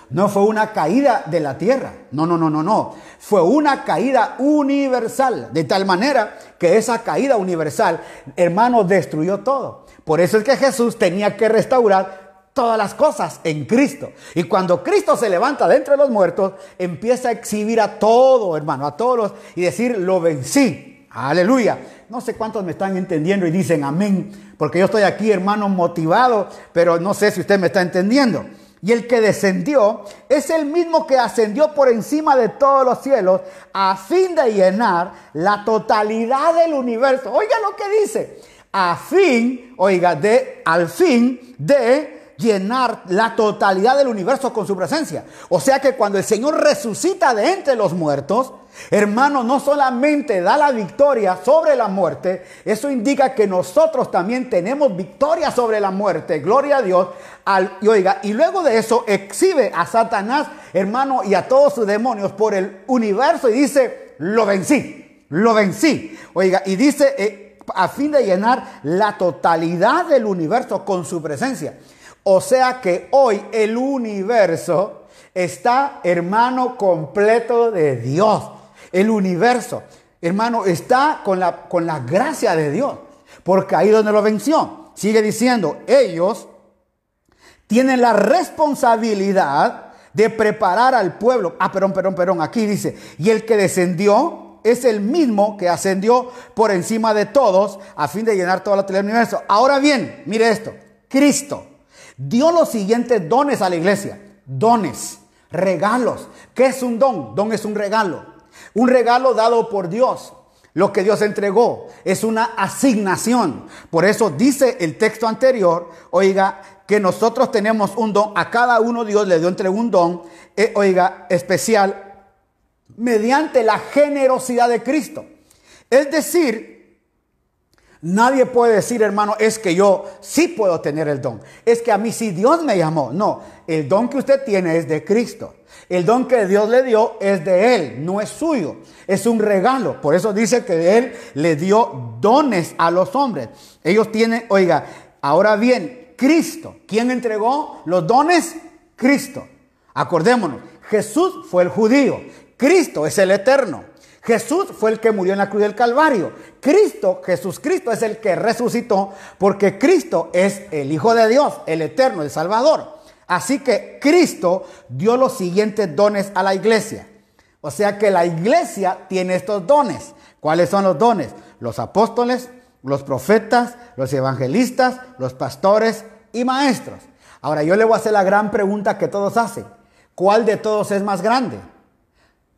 No fue una caída de la tierra. No, no, no, no, no. Fue una caída universal. De tal manera que esa caída universal, hermano, destruyó todo. Por eso es que Jesús tenía que restaurar todas las cosas en Cristo. Y cuando Cristo se levanta de entre los muertos, empieza a exhibir a todo, hermano, a todos y decir, lo vencí. Aleluya. No sé cuántos me están entendiendo y dicen amén, porque yo estoy aquí, hermano, motivado, pero no sé si usted me está entendiendo. Y el que descendió es el mismo que ascendió por encima de todos los cielos a fin de llenar la totalidad del universo. Oiga lo que dice. A fin, oiga, de, al fin de llenar la totalidad del universo con su presencia. O sea que cuando el Señor resucita de entre los muertos, hermano, no solamente da la victoria sobre la muerte, eso indica que nosotros también tenemos victoria sobre la muerte, gloria a Dios. Y oiga, y luego de eso exhibe a Satanás, hermano, y a todos sus demonios por el universo y dice, lo vencí, lo vencí. Oiga, y dice, eh, a fin de llenar la totalidad del universo con su presencia. O sea que hoy el universo está, hermano, completo de Dios. El universo, hermano, está con la, con la gracia de Dios. Porque ahí donde lo venció. Sigue diciendo, ellos tienen la responsabilidad de preparar al pueblo. Ah, perdón, perdón, perdón. Aquí dice, y el que descendió es el mismo que ascendió por encima de todos a fin de llenar toda la tele del universo. Ahora bien, mire esto. Cristo dio los siguientes dones a la iglesia. Dones, regalos. ¿Qué es un don? Don es un regalo. Un regalo dado por Dios. Lo que Dios entregó es una asignación. Por eso dice el texto anterior, oiga, que nosotros tenemos un don. A cada uno Dios le dio entre un don, eh, oiga, especial mediante la generosidad de Cristo. Es decir, Nadie puede decir, hermano, es que yo sí puedo tener el don. Es que a mí sí Dios me llamó. No, el don que usted tiene es de Cristo. El don que Dios le dio es de Él, no es suyo. Es un regalo. Por eso dice que Él le dio dones a los hombres. Ellos tienen, oiga, ahora bien, Cristo. ¿Quién entregó los dones? Cristo. Acordémonos, Jesús fue el judío. Cristo es el eterno. Jesús fue el que murió en la cruz del Calvario. Cristo, Jesús Cristo es el que resucitó porque Cristo es el Hijo de Dios, el eterno, el Salvador. Así que Cristo dio los siguientes dones a la iglesia. O sea que la iglesia tiene estos dones. ¿Cuáles son los dones? Los apóstoles, los profetas, los evangelistas, los pastores y maestros. Ahora yo le voy a hacer la gran pregunta que todos hacen. ¿Cuál de todos es más grande?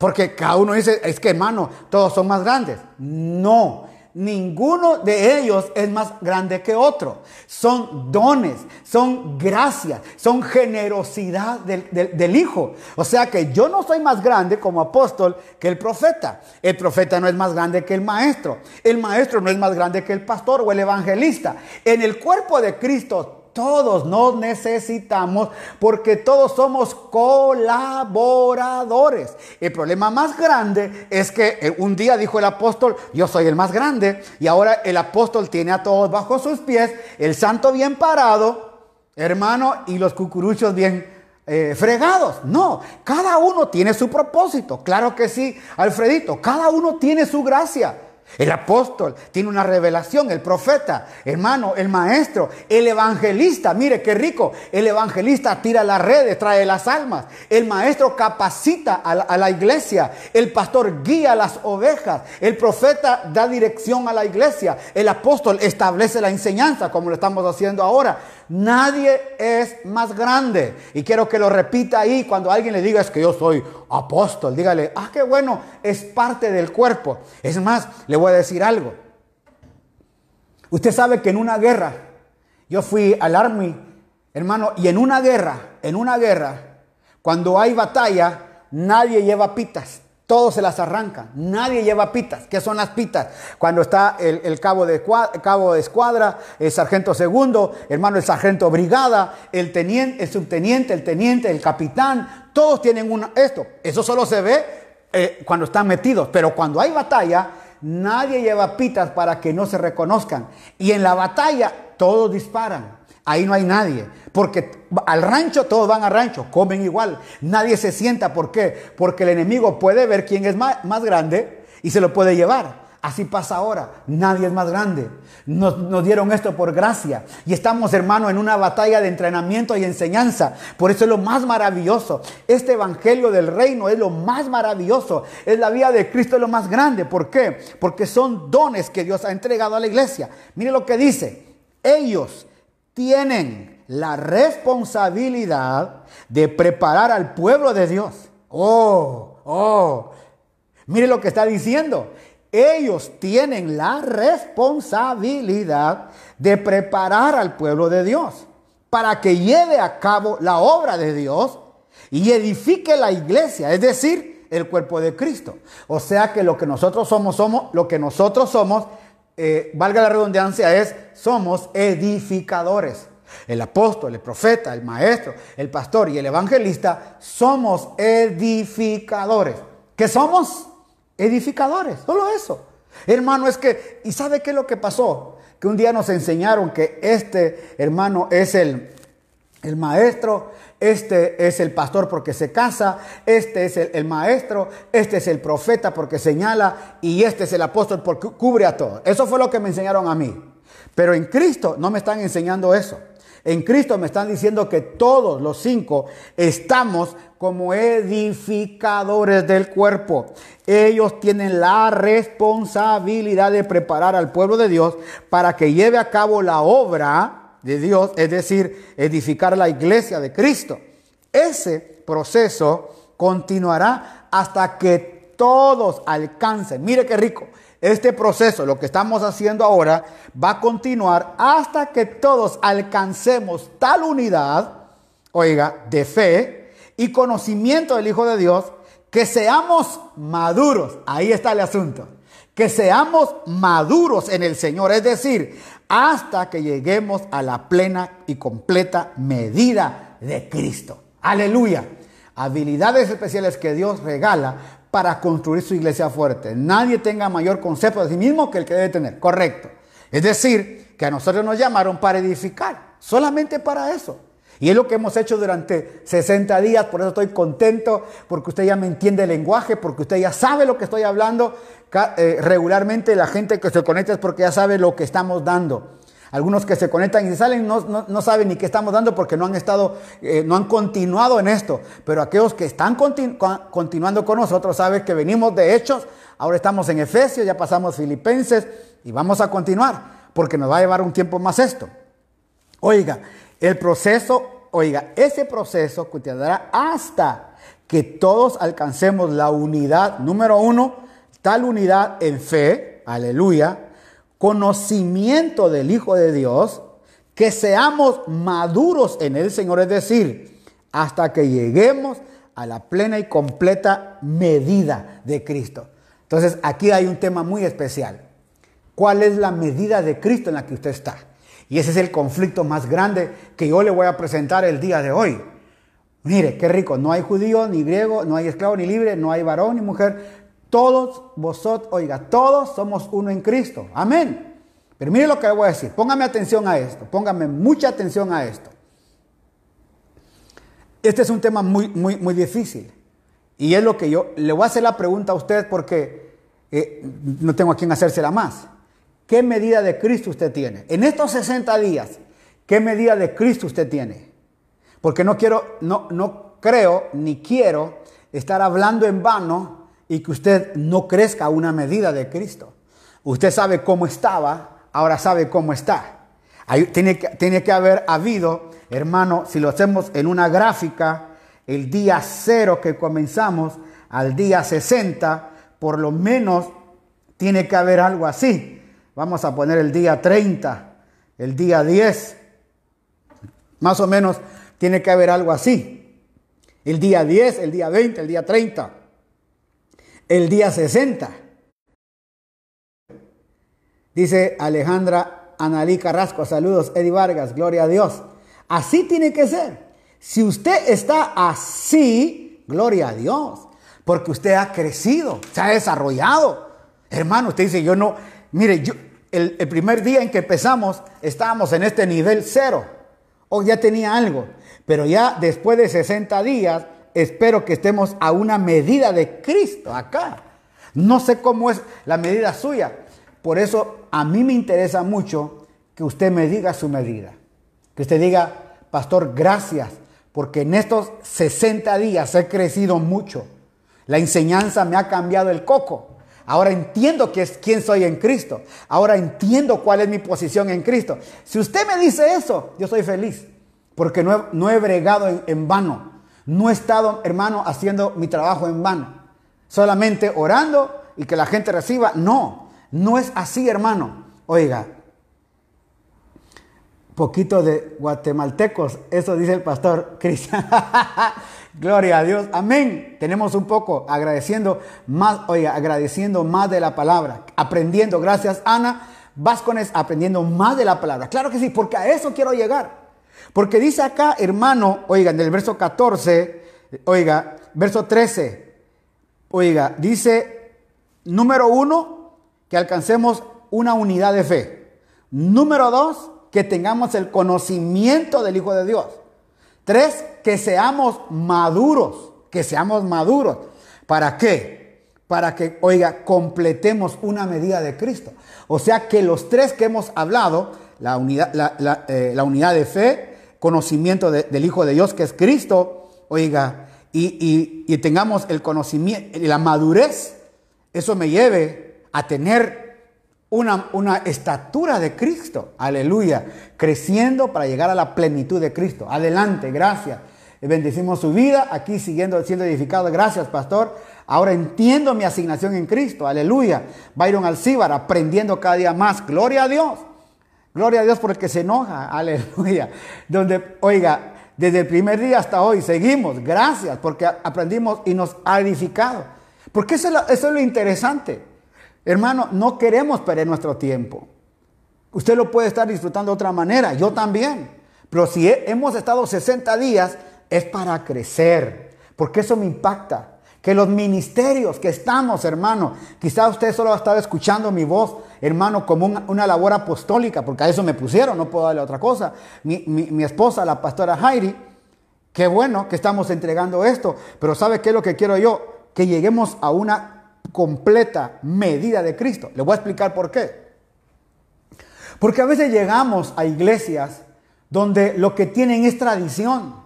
Porque cada uno dice, es que hermano, todos son más grandes. No, ninguno de ellos es más grande que otro. Son dones, son gracias, son generosidad del, del- Hijo. O sea que yo no soy más grande como apóstol que el profeta. El profeta no es más grande que el maestro. El maestro no es más grande que el pastor o el evangelista. En el cuerpo de Cristo todos nos necesitamos porque todos somos colaboradores. El problema más grande es que eh, un día dijo el apóstol, yo soy el más grande, y ahora el apóstol tiene a todos bajo sus pies, el santo bien parado, hermano, y los cucuruchos bien eh, fregados. No, cada uno tiene su propósito. Claro que sí, Alfredito, cada uno tiene su gracia. El apóstol tiene una revelación, el profeta, hermano, el maestro, el evangelista. Mire qué rico. El evangelista tira las redes, trae las almas. El maestro capacita a la, a la iglesia. El pastor guía las ovejas. El profeta da dirección a la iglesia. El apóstol establece la enseñanza, como lo estamos haciendo ahora. Nadie es más grande. Y quiero que lo repita ahí cuando alguien le diga es que yo soy apóstol. Dígale, ah, qué bueno, es parte del cuerpo. Es más, le voy a decir algo. Usted sabe que en una guerra, yo fui al Army, hermano, y en una guerra, en una guerra, cuando hay batalla, nadie lleva pitas. Todos se las arrancan. Nadie lleva pitas. ¿Qué son las pitas? Cuando está el, cabo, de, cabo de escuadra, el sargento segundo, hermano, el sargento brigada, el teniente, el subteniente, el teniente, el capitán. Todos tienen una, esto. Eso solo se ve eh, cuando están metidos. Pero cuando hay batalla, nadie lleva pitas para que no se reconozcan. Y en la batalla, todos disparan. Ahí no hay nadie. Porque al rancho todos van al rancho, comen igual. Nadie se sienta. ¿Por qué? Porque el enemigo puede ver quién es más, grande y se lo puede llevar. Así pasa ahora. Nadie es más grande. Nos, nos dieron esto por gracia. Y estamos, hermano, en una batalla de entrenamiento y enseñanza. Por eso es lo más maravilloso. Este evangelio del reino es lo más maravilloso. Es la vida de Cristo, es lo más grande. ¿Por qué? Porque son dones que Dios ha entregado a la iglesia. Mire lo que dice. Ellos tienen la responsabilidad de preparar al pueblo de Dios. Oh, oh. Mire lo que está diciendo. Ellos tienen la responsabilidad de preparar al pueblo de Dios para que lleve a cabo la obra de Dios y edifique la iglesia, es decir, el cuerpo de Cristo. O sea que lo que nosotros somos, somos, lo que nosotros somos, eh, valga la redundancia, es somos edificadores. El apóstol, el profeta, el maestro, el pastor y el evangelista somos edificadores. ¿Qué somos? Edificadores, solo eso. Hermano, es que, ¿y sabe qué es lo que pasó? Que un día nos enseñaron que este hermano es el, el maestro, este es el pastor porque se casa, este es el, el maestro, este es el profeta porque señala y este es el apóstol porque cubre a todos. Eso fue lo que me enseñaron a mí. Pero en Cristo no me están enseñando eso. En Cristo me están diciendo que todos los cinco estamos como edificadores del cuerpo. Ellos tienen la responsabilidad de preparar al pueblo de Dios para que lleve a cabo la obra de Dios, es decir, edificar la iglesia de Cristo. Ese proceso continuará hasta que todos alcancen. Mire qué rico. Este proceso, lo que estamos haciendo ahora, va a continuar hasta que todos alcancemos tal unidad, oiga, de fe y conocimiento del Hijo de Dios, que seamos maduros. Ahí está el asunto. Que seamos maduros en el Señor, es decir, hasta que lleguemos a la plena y completa medida de Cristo. Aleluya. Habilidades especiales que Dios regala para construir su iglesia fuerte. Nadie tenga mayor concepto de sí mismo que el que debe tener. Correcto. Es decir, que a nosotros nos llamaron para edificar. Solamente para eso. Y es lo que hemos hecho durante 60 días. Por eso estoy contento. Porque usted ya me entiende el lenguaje. Porque usted ya sabe lo que estoy hablando. Eh, regularmente la gente que se conecta es porque ya sabe lo que estamos dando. Algunos que se conectan y salen no, no- no saben ni qué estamos dando porque no han estado, eh, no han continuado en esto. Pero aquellos que están conti- con- continuando con nosotros saben que venimos de Hechos, ahora estamos en Efesios, ya pasamos Filipenses y vamos a continuar porque nos va a llevar un tiempo más esto. Oiga, el proceso, oiga, ese proceso continuará hasta que todos alcancemos la unidad, número uno, tal unidad en fe, aleluya, conocimiento del Hijo de Dios, que seamos maduros en el Señor, es decir, hasta que lleguemos a la plena y completa medida de Cristo. Entonces, aquí hay un tema muy especial. ¿Cuál es la medida de Cristo en la que usted está? Y ese es el conflicto más grande que yo le voy a presentar el día de hoy. Mire, qué rico, no hay judío, ni griego, no hay esclavo, ni libre, no hay varón, ni mujer. Todos vosotros, oiga, todos somos uno en Cristo. Amén. Pero mire lo que le voy a decir. Póngame atención a esto. Póngame mucha atención a esto. Este es un tema muy, muy, muy difícil. Y es lo que yo le voy a hacer la pregunta a usted porque eh, no tengo a quien hacérsela más. ¿Qué medida de Cristo usted tiene? En estos 60 días, ¿qué medida de Cristo usted tiene? Porque no quiero, no, no creo ni quiero estar hablando en vano y que usted no crezca a una medida de Cristo. Usted sabe cómo estaba, ahora sabe cómo está. Tiene, que, tiene que haber habido, hermano, si lo hacemos en una gráfica, el día cero que comenzamos al día 60, por lo menos tiene que haber algo así. Vamos a poner el día 30, el día 10, más o menos tiene que haber algo así. El día 10, el día 20, el día 30, el día 60. Dice Alejandra Analí Carrasco, saludos, Eddie Vargas, gloria a Dios. Así tiene que ser. Si usted está así, gloria a Dios, porque usted ha crecido, se ha desarrollado. Hermano, usted dice, yo no, mire, yo, el, el primer día en que empezamos estábamos en este nivel cero, o ya tenía algo, pero ya después de 60 días, espero que estemos a una medida de Cristo acá. No sé cómo es la medida suya, por eso a mí me interesa mucho que usted me diga su medida. Que usted diga, pastor, gracias, porque en estos 60 días he crecido mucho. La enseñanza me ha cambiado el coco. Ahora entiendo que es, quién soy en Cristo. Ahora entiendo cuál es mi posición en Cristo. Si usted me dice eso, yo soy feliz, porque no he, no he bregado en, en vano. No he estado, hermano, haciendo mi trabajo en vano. Solamente orando y que la gente reciba. No, no es así, hermano. Oiga, poquito de guatemaltecos, eso dice el pastor Cristian. Gloria a Dios, amén. Tenemos un poco agradeciendo más, oiga, agradeciendo más de la palabra, aprendiendo, gracias Ana Vázquez, aprendiendo más de la palabra. Claro que sí, porque a eso quiero llegar. Porque dice acá, hermano, oiga, en el verso 14, oiga, verso 13, oiga, dice, número uno, que alcancemos una unidad de fe. Número dos, que tengamos el conocimiento del Hijo de Dios. Tres, que seamos maduros, que seamos maduros. ¿Para qué? Para que, oiga, completemos una medida de Cristo. O sea que los tres que hemos hablado, la unidad, la, eh, unidad de fe, conocimiento de, del Hijo de Dios, que es Cristo, oiga, y, y, y tengamos el conocimiento, la madurez, eso me lleve a tener una, una, estatura de Cristo. Aleluya. Creciendo para llegar a la plenitud de Cristo. Adelante, gracias. Bendecimos su vida aquí siguiendo siendo edificado. Gracias, pastor. Ahora entiendo mi asignación en Cristo. Aleluya. Byron Alcíbar, aprendiendo cada día más. Gloria a Dios. Gloria a Dios por el que se enoja. Aleluya. Donde, oiga, desde el primer día hasta hoy seguimos. Gracias porque aprendimos y nos ha edificado. Porque eso es lo, eso es lo interesante. Hermano, no queremos perder nuestro tiempo. Usted lo puede estar disfrutando de otra manera, yo también. Pero si hemos estado 60 días, es para crecer, porque eso me impacta. Que los ministerios que estamos, hermano, quizá usted solo ha estado escuchando mi voz, hermano, como una, labor apostólica, porque a eso me pusieron, no puedo darle otra cosa. Mi, mi, mi esposa, la pastora Heidi, qué bueno que estamos entregando esto, pero ¿sabe qué es lo que quiero yo? Que lleguemos a una completa medida de Cristo. Le voy a explicar por qué. Porque a veces llegamos a iglesias donde lo que tienen es tradición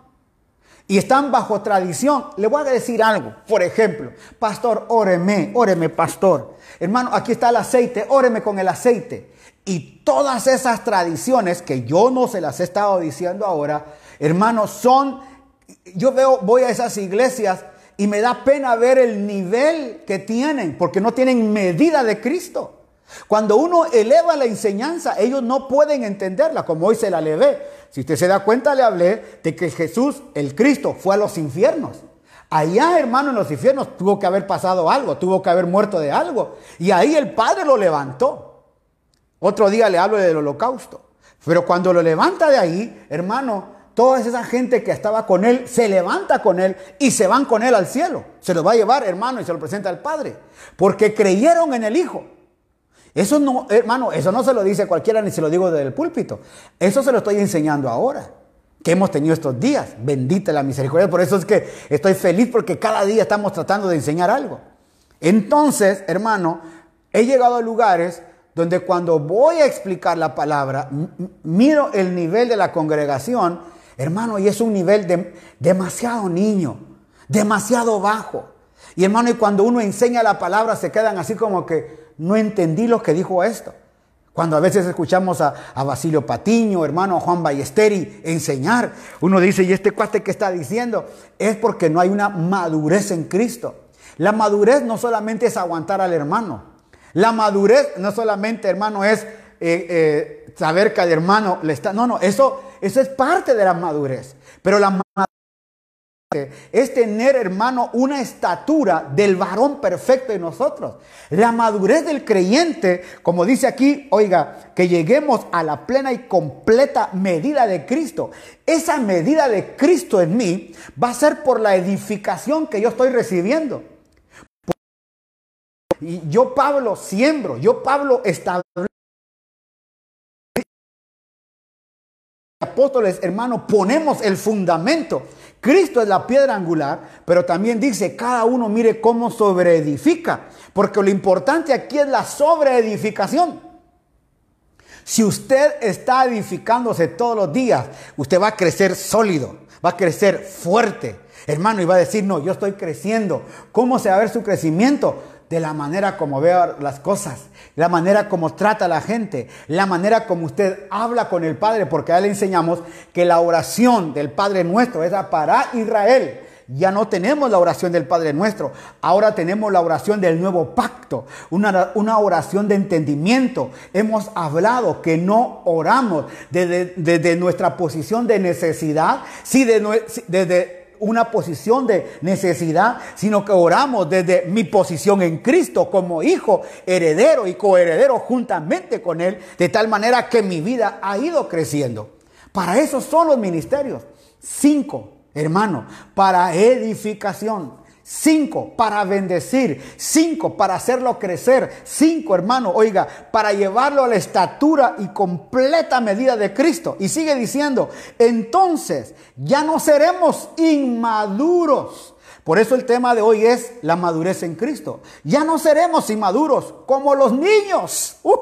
y están bajo tradición. Le voy a decir algo. Por ejemplo, pastor, óreme, óreme, pastor. Hermano, aquí está el aceite, óreme con el aceite. Y todas esas tradiciones que yo no se las he estado diciendo ahora, hermanos, son, yo veo, voy a esas iglesias y me da pena ver el nivel que tienen, porque no tienen medida de Cristo. Cuando uno eleva la enseñanza, ellos no pueden entenderla, como hoy se la levé. Si usted se da cuenta, le hablé de que Jesús, el Cristo, fue a los infiernos. Allá, hermano, en los infiernos tuvo que haber pasado algo, tuvo que haber muerto de algo. Y ahí el Padre lo levantó. Otro día le hablo del holocausto. Pero cuando lo levanta de ahí, hermano, toda esa gente que estaba con él se levanta con él y se van con él al cielo. Se los va a llevar, hermano, y se lo presenta al Padre. Porque creyeron en el Hijo. Eso no, hermano, eso no se lo dice cualquiera ni se lo digo desde el púlpito. Eso se lo estoy enseñando ahora. Que hemos tenido estos días. Bendita la misericordia. Por eso es que estoy feliz porque cada día estamos tratando de enseñar algo. Entonces, hermano, He llegado a lugares donde cuando voy a explicar la palabra, miro el nivel de la congregación, hermano, y es un nivel de, demasiado niño, demasiado bajo. Y hermano, y cuando uno enseña la palabra, se quedan así como que no entendí lo que dijo esto. Cuando a veces escuchamos a, a Basilio Patiño, hermano a Juan Ballesteri enseñar, uno dice, ¿y este cuate que está diciendo? Es porque no hay una madurez en Cristo. La madurez no solamente es aguantar al hermano. La madurez no solamente, hermano, es eh, eh, saber que al hermano le está... No, no, eso, eso es parte de la madurez. Pero la es tener, hermano, una estatura del varón perfecto en nosotros. La madurez del creyente, como dice aquí, oiga, que lleguemos a la plena y completa medida de Cristo. Esa medida de Cristo en mí va a ser por la edificación que yo estoy recibiendo. Y yo, Pablo, siembro, yo, Pablo, establezco. Apóstoles, hermano, ponemos el fundamento. Cristo es la piedra angular, pero también dice, cada uno mire cómo sobreedifica, porque lo importante aquí es la sobreedificación. Si usted está edificándose todos los días, usted va a crecer sólido, va a crecer fuerte, hermano, y va a decir, no, yo estoy creciendo. ¿Cómo se va a ver su crecimiento? De la manera como veo las cosas, la manera como trata a la gente, la manera como usted habla con el Padre, porque a él le enseñamos que la oración del Padre nuestro es para Israel. Ya no tenemos la oración del Padre nuestro, ahora tenemos la oración del nuevo pacto, una, una oración de entendimiento. Hemos hablado que no oramos desde, desde nuestra posición de necesidad, sí, de, desde una posición de necesidad, sino que oramos desde mi posición en Cristo como hijo, heredero y coheredero juntamente con Él, de tal manera que mi vida ha ido creciendo. Para eso son los ministerios. Cinco, hermano, para edificación. Cinco, para bendecir. Cinco, para hacerlo crecer. Cinco, hermano, oiga, para llevarlo a la estatura y completa medida de Cristo. Y sigue diciendo, entonces ya no seremos inmaduros. Por eso el tema de hoy es la madurez en Cristo. Ya no seremos inmaduros como los niños. Uh,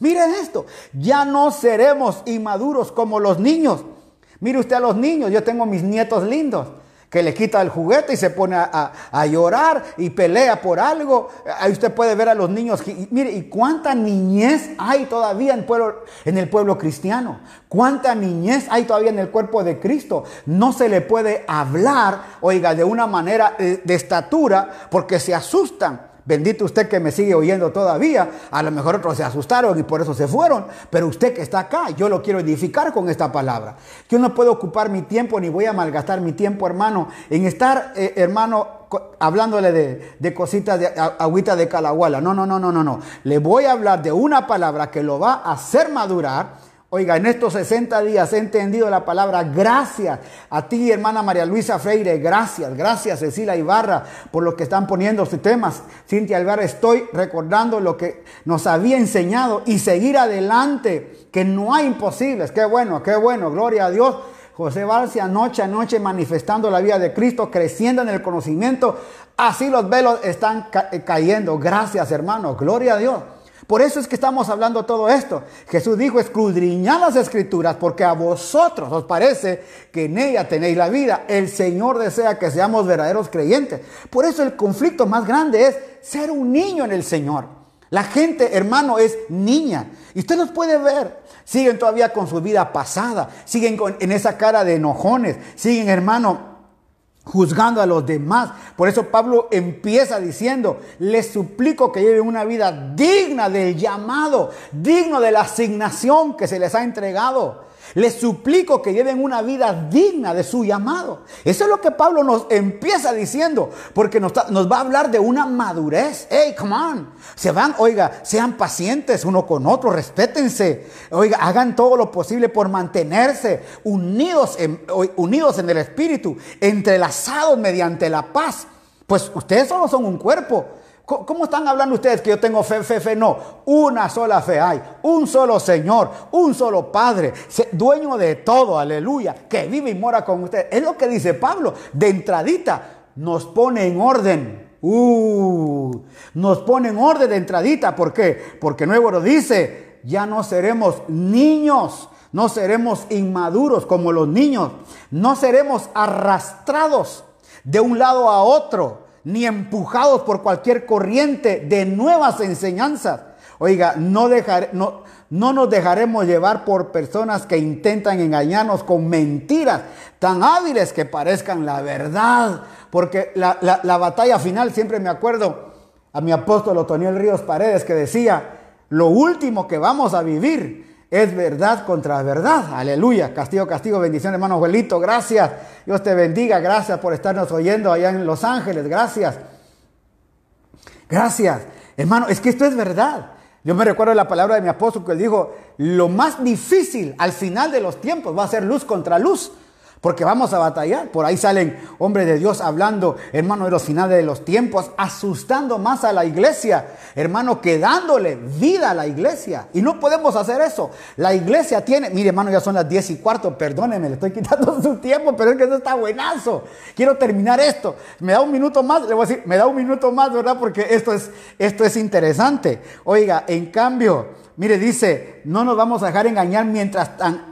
miren esto, ya no seremos inmaduros como los niños. Mire usted a los niños, yo tengo mis nietos lindos que le quita el juguete y se pone a, a, llorar y pelea por algo. Ahí usted puede ver a los niños. Mire, ¿y cuánta niñez hay todavía en, pueblo, en el pueblo cristiano? ¿Cuánta niñez hay todavía en el cuerpo de Cristo? No se le puede hablar, oiga, de una manera de, de estatura porque se asustan. Bendito usted que me sigue oyendo todavía. A lo mejor otros se asustaron y por eso se fueron. Pero usted que está acá, yo lo quiero edificar con esta palabra. Yo no puedo ocupar mi tiempo ni voy a malgastar mi tiempo, hermano, en estar, eh, hermano, hablándole de, de cositas de agüita de calahuala. No, no, no, no, no, no. Le voy a hablar de una palabra que lo va a hacer madurar Oiga, en estos 60 días he entendido la palabra gracias a ti, hermana María Luisa Freire, gracias, gracias Cecilia Ibarra por lo que están poniendo sus temas. Cintia Alvar, estoy recordando lo que nos había enseñado y seguir adelante, que no hay imposibles. Qué bueno, qué bueno, gloria a Dios. José Barcia, noche a noche manifestando la vida de Cristo, creciendo en el conocimiento. Así los velos están ca cayendo. Gracias, hermano, gloria a Dios. Por eso es que estamos hablando todo esto. Jesús dijo, escudriñad las escrituras porque a vosotros os parece que en ella tenéis la vida. El Señor desea que seamos verdaderos creyentes. Por eso el conflicto más grande es ser un niño en el Señor. La gente, hermano, es niña. Y usted los puede ver. Siguen todavía con su vida pasada. Siguen con, en esa cara de enojones. Siguen, hermano, juzgando a los demás. Por eso Pablo empieza diciendo, les suplico que lleven una vida digna del llamado, digno de la asignación que se les ha entregado. Les suplico que lleven una vida digna de su llamado. Eso es lo que Pablo nos empieza diciendo, porque nos, va a hablar de una madurez. Hey, come on. Se van, oiga, sean pacientes uno con otro, respétense. Oiga, hagan todo lo posible por mantenerse unidos en, unidos en el espíritu, entrelazados mediante la paz. Pues ustedes solo son un cuerpo. ¿Cómo están hablando ustedes que yo tengo fe, fe, fe? No, una sola fe hay, un solo Señor, un solo Padre, dueño de todo, aleluya, que vive y mora con ustedes. Es lo que dice Pablo, de entradita nos pone en orden. Uh, nos pone en orden de entradita. ¿Por qué? Porque Nuevo lo dice, ya no seremos niños, no seremos inmaduros como los niños, no seremos arrastrados de un lado a otro, ni empujados por cualquier corriente de nuevas enseñanzas. Oiga, no, dejar, no, no nos dejaremos llevar por personas que intentan engañarnos con mentiras tan hábiles que parezcan la verdad. Porque la, la- la batalla final, siempre me acuerdo a mi apóstol Otoniel Ríos Paredes que decía, lo último que vamos a vivir es verdad contra verdad. Aleluya. Castigo, castigo, bendición, hermano Joelito. Gracias. Dios te bendiga. Gracias por estarnos oyendo allá en Los Ángeles. Gracias. Gracias. Hermano, es que esto es verdad. Yo me recuerdo la palabra de mi apóstol que dijo, lo más difícil al final de los tiempos va a ser luz contra luz. Porque vamos a batallar. Por ahí salen hombres de Dios hablando, hermano, de los finales de los tiempos, asustando más a la iglesia, hermano, que dándole vida a la iglesia. Y no podemos hacer eso. La iglesia tiene, mire, hermano, ya son las 10 y cuarto, perdóneme, le estoy quitando su tiempo, pero es que eso está buenazo. Quiero terminar esto. Me da un minuto más, le voy a decir, me da un minuto más, ¿verdad? Porque esto es, esto es interesante. Oiga, en cambio, mire, dice, no nos vamos a dejar engañar mientras tan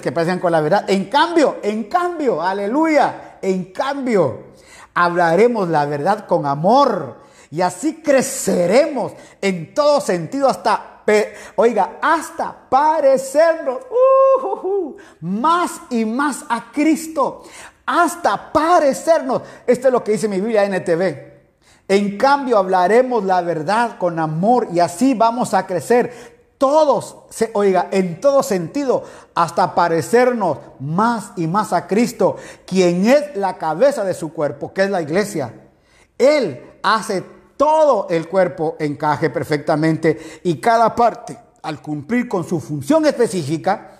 que parecen con la verdad. En cambio, en cambio, aleluya, en cambio, hablaremos la verdad con amor y así creceremos en todo sentido hasta, oiga, hasta parecernos uh, uh, uh, más y más a Cristo, hasta parecernos. Esto es lo que dice mi Biblia NTV. En cambio, hablaremos la verdad con amor y así vamos a crecer todos, se, oiga, en todo sentido, hasta parecernos más y más a Cristo, quien es la cabeza de su cuerpo, que es la iglesia. Él hace todo el cuerpo encaje perfectamente y cada parte, al cumplir con su función específica,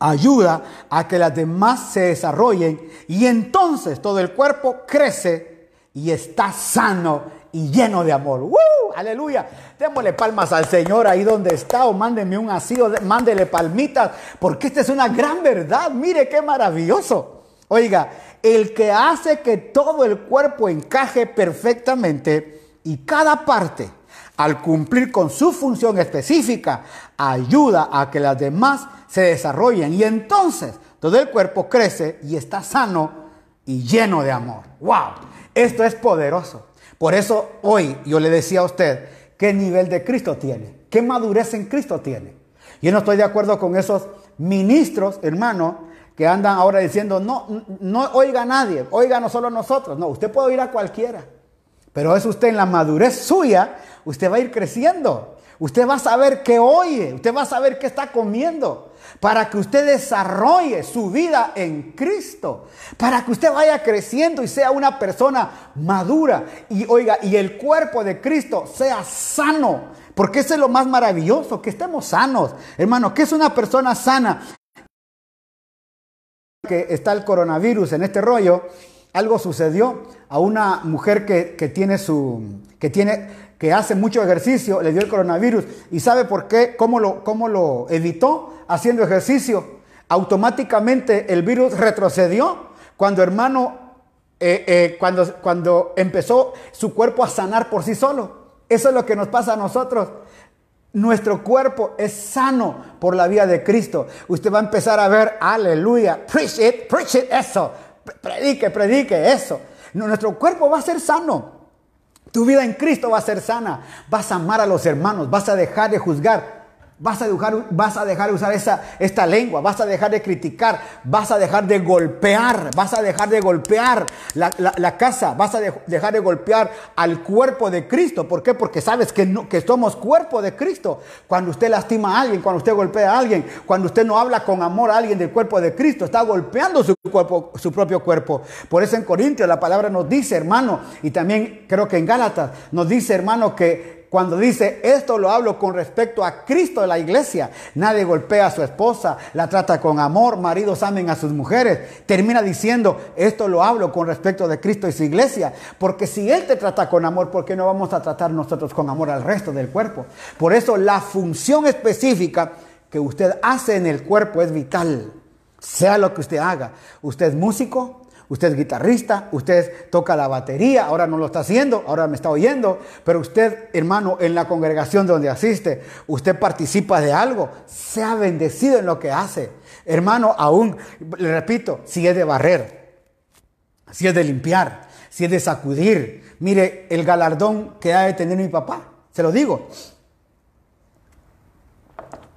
ayuda a que las demás se desarrollen y entonces todo el cuerpo crece y está sano y lleno de amor. ¡Woo! Aleluya. Démosle palmas al Señor ahí donde está o mándeme un así o de- mándele palmitas porque esta es una gran verdad. Mire qué maravilloso. Oiga, el que hace que todo el cuerpo encaje perfectamente y cada parte al cumplir con su función específica, ayuda a que las demás se desarrollen y entonces todo el cuerpo crece y está sano y lleno de amor. ¡Wow! Esto es poderoso. Por eso hoy yo le decía a usted qué nivel de Cristo tiene, qué madurez en Cristo tiene. Yo no estoy de acuerdo con esos ministros, hermano, que andan ahora diciendo, no, no oiga a nadie, oiga no solo a nosotros. No, usted puede oír a cualquiera. Pero es usted en la madurez suya, usted va a ir creciendo. Usted va a saber qué oye, usted va a saber qué está comiendo, para que usted desarrolle su vida en Cristo, para que usted vaya creciendo y sea una persona madura y oiga, y el cuerpo de Cristo sea sano, porque eso es lo más maravilloso, que estemos sanos. Hermano, ¿qué es una persona sana? que está el coronavirus en este rollo, algo sucedió a una mujer que, que tiene su, que tiene, que hace mucho ejercicio, le dio el coronavirus. ¿Y sabe por qué? ¿Cómo lo, cómo lo evitó? Haciendo ejercicio. Automáticamente el virus retrocedió cuando hermano, eh, eh, cuando, cuando empezó su cuerpo a sanar por sí solo. Eso es lo que nos pasa a nosotros. Nuestro cuerpo es sano por la vía de Cristo. Usted va a empezar a ver, aleluya, preach it, preach it, eso. Predique, predique, eso. Nuestro cuerpo va a ser sano. Tu vida en Cristo va a ser sana. Vas a amar a los hermanos, vas a dejar de juzgar. Vas a, dejar, vas a dejar de usar esa, esta lengua, vas a dejar de criticar, vas a dejar de golpear, vas a dejar de golpear la, la, casa, vas a de, dejar de golpear al cuerpo de Cristo. ¿Por qué? Porque sabes que, no, que somos cuerpo de Cristo. Cuando usted lastima a alguien, cuando usted golpea a alguien, cuando usted no habla con amor a alguien del cuerpo de Cristo, está golpeando su, cuerpo, su propio cuerpo. Por eso en Corintios la palabra nos dice, hermano, y también creo que en Gálatas nos dice, hermano, que cuando dice esto lo hablo con respecto a Cristo de la iglesia, nadie golpea a su esposa, la trata con amor, maridos amen a sus mujeres. Termina diciendo esto lo hablo con respecto de Cristo y su iglesia, porque si Él te trata con amor, ¿por qué no vamos a tratar nosotros con amor al resto del cuerpo? Por eso la función específica que usted hace en el cuerpo es vital, sea lo que usted haga. Usted es músico, usted es guitarrista, usted toca la batería, ahora no lo está haciendo, ahora me está oyendo, pero usted, hermano, en la congregación donde asiste, usted participa de algo, sea bendecido en lo que hace. Hermano, aún, le repito, si es de barrer, si es de limpiar, si es de sacudir, mire el galardón que ha de tener mi papá, se lo digo.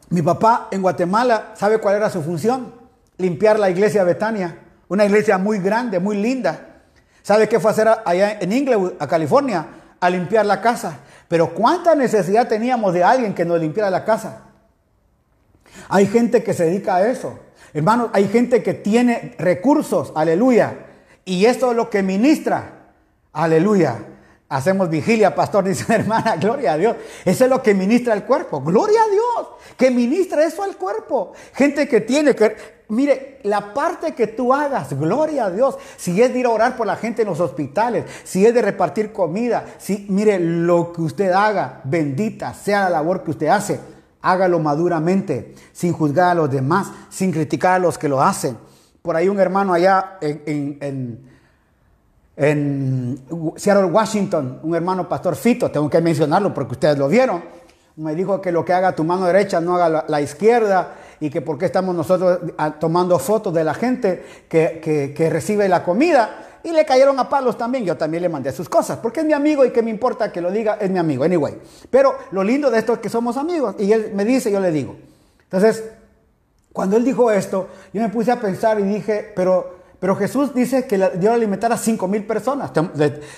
Mi papá en Guatemala, ¿sabe cuál era su función? Limpiar la iglesia Betania, una iglesia muy grande, muy linda. ¿Sabe qué fue hacer allá en Inglewood, a California? A limpiar la casa. Pero ¿cuánta necesidad teníamos de alguien que nos limpiara la casa? Hay gente que se dedica a eso. Hermanos, hay gente que tiene recursos, aleluya. Y esto es lo que ministra, aleluya. Hacemos vigilia, pastor, dice hermana, gloria a Dios. Eso es lo que ministra el cuerpo, gloria a Dios, que ministra eso al cuerpo. Gente que tiene que, mire, la parte que tú hagas, gloria a Dios. Si es de ir a orar por la gente en los hospitales, si es de repartir comida, si, mire, lo que usted haga, bendita sea la labor que usted hace, hágalo maduramente, sin juzgar a los demás, sin criticar a los que lo hacen. Por ahí un hermano allá en, en- en- en Seattle, Washington, un hermano pastor Fito, tengo que mencionarlo porque ustedes lo vieron, me dijo que lo que haga tu mano derecha no haga la, izquierda y que por qué estamos nosotros ah, tomando fotos de la gente que, que- que recibe la comida. Y le cayeron a palos también, yo también le mandé sus cosas, porque es mi amigo y que me importa que lo diga, es mi amigo, anyway. Pero lo lindo de esto es que somos amigos y él me dice, yo le digo. Entonces, cuando él dijo esto, yo me puse a pensar y dije, pero, pero Jesús dice que dio a alimentar a cinco mil personas.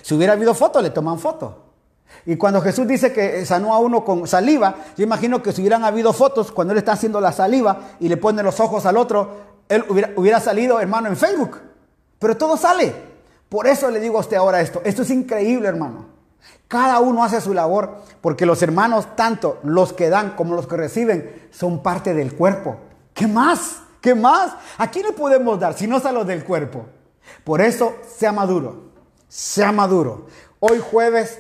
Si hubiera habido foto, le toman foto. Y cuando Jesús dice que sanó a uno con saliva, yo imagino que si hubieran habido fotos, cuando él está haciendo la saliva y le pone los ojos al otro, él hubiera, hubiera salido, hermano, en Facebook. Pero todo sale. Por eso le digo a usted ahora esto. Esto es increíble, hermano. Cada uno hace su labor, porque los hermanos, tanto los que dan como los que reciben, son parte del cuerpo. ¿Qué más? ¿Qué más? ¿A quién le podemos dar si no es a los del cuerpo? Por eso, sea maduro, sea maduro. Hoy jueves,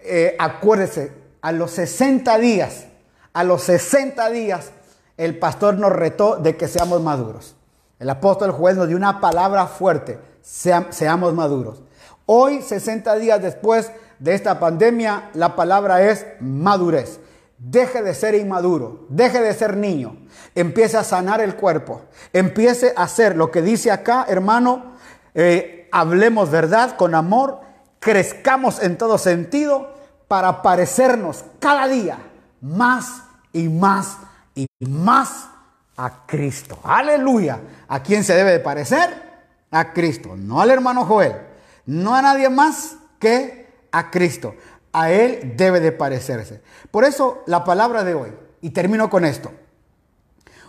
eh, acuérdese, a los 60 días, a los 60 días, el pastor nos retó de que seamos maduros. El apóstol juez nos dio una palabra fuerte, sea- seamos maduros. Hoy, 60 días después de esta pandemia, la palabra es madurez. Deje de ser inmaduro, deje de ser niño, empiece a sanar el cuerpo, empiece a hacer lo que dice acá, hermano, eh, hablemos verdad con amor, crezcamos en todo sentido para parecernos cada día más y más y más a Cristo. Aleluya. ¿A quién se debe de parecer? A Cristo, no al hermano Joel, no a nadie más que a Cristo. A Él debe de parecerse. Por eso la palabra de hoy, y termino con esto,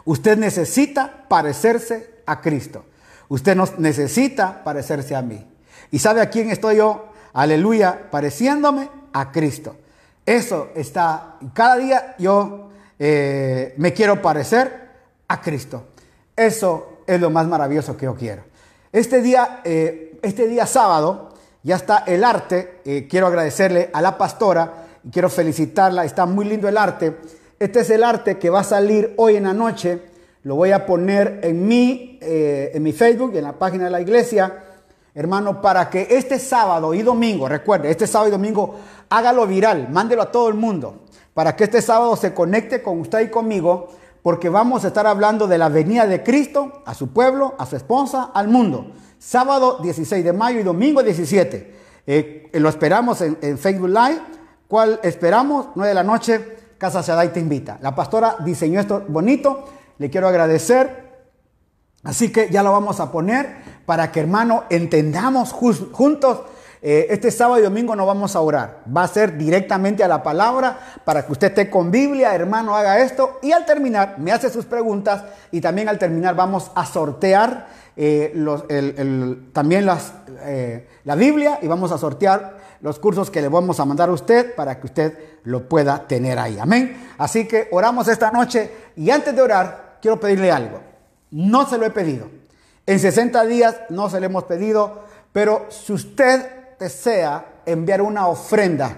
usted necesita parecerse a Cristo. Usted nos necesita parecerse a mí. ¿Y sabe a quién estoy yo? Aleluya, pareciéndome a Cristo. Eso está, cada día yo eh, me quiero parecer a Cristo. Eso es lo más maravilloso que yo quiero. Este día, eh, este día sábado, ya está el arte. Eh, quiero agradecerle a la pastora y quiero felicitarla. Está muy lindo el arte. Este es el arte que va a salir hoy en la noche. Lo voy a poner en mi, eh, en mi Facebook y en la página de la iglesia. Hermano, para que este sábado y domingo, recuerde, este sábado y domingo, hágalo viral, mándelo a todo el mundo, para que este sábado se conecte con usted y conmigo, porque vamos a estar hablando de la venida de Cristo a su pueblo, a su esposa, al mundo. Sábado 16 de mayo y domingo 17. Eh, lo esperamos en, Facebook Live. ¿Cuál esperamos? 9 de la noche, Casa Shaddai te invita. La pastora diseñó esto bonito. Le quiero agradecer. Así que ya lo vamos a poner para que, hermano, entendamos juntos. Eh, este sábado y domingo no vamos a orar. Va a ser directamente a la palabra para que usted esté con Biblia, hermano, haga esto. Y al terminar, me hace sus preguntas. Y también al terminar vamos a sortear eh, también eh, la Biblia y vamos a sortear los cursos que le vamos a mandar a usted para que usted lo pueda tener ahí. Amén. Así que oramos esta noche y antes de orar, quiero pedirle algo. No se lo he pedido. En 60 días no se lo hemos pedido, pero si usted desea enviar una ofrenda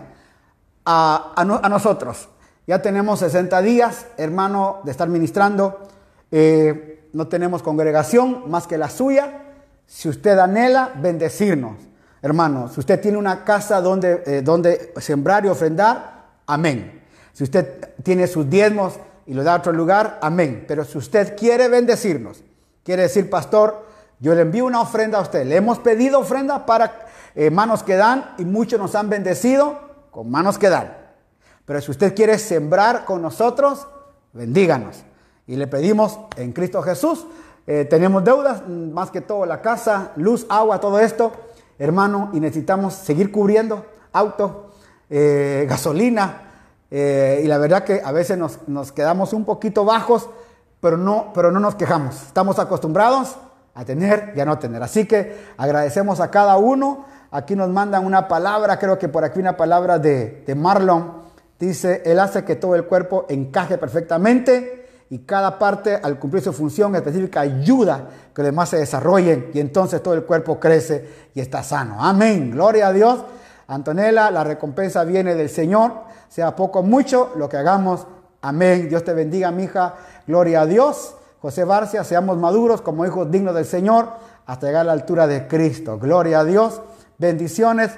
a, a nosotros, ya tenemos 60 días, hermano, de estar ministrando. Eh, no tenemos congregación más que la suya. Si usted anhela bendecirnos, hermano, si usted tiene una casa donde, eh, donde sembrar y ofrendar, amén. Si usted tiene sus diezmos y lo da a otro lugar, amén. Pero si usted quiere bendecirnos, quiere decir, pastor, yo le envío una ofrenda a usted. Le hemos pedido ofrenda para eh, manos que dan y muchos nos han bendecido con manos que dan. Pero si usted quiere sembrar con nosotros, bendíganos. Y le pedimos en Cristo Jesús. eh, tenemos deudas, más que todo la casa, luz, agua, todo esto, hermano, y necesitamos seguir cubriendo auto, eh, gasolina. eh, y la verdad que a veces nos, nos quedamos un poquito bajos, pero no, pero no nos quejamos. Estamos acostumbrados a tener y a no tener. Así que agradecemos a cada uno. Aquí nos mandan una palabra, creo que por aquí una palabra de, de Marlon. Dice, Él hace que todo el cuerpo encaje perfectamente y cada parte al cumplir su función específica ayuda que los demás se desarrollen y entonces todo el cuerpo crece y está sano. Amén. Gloria a Dios. Antonella, la recompensa viene del Señor, sea poco o mucho lo que hagamos. Amén. Dios te bendiga, mija. Gloria a Dios. José Barcia, seamos maduros como hijos dignos del Señor hasta llegar a la altura de Cristo. Gloria a Dios. Bendiciones.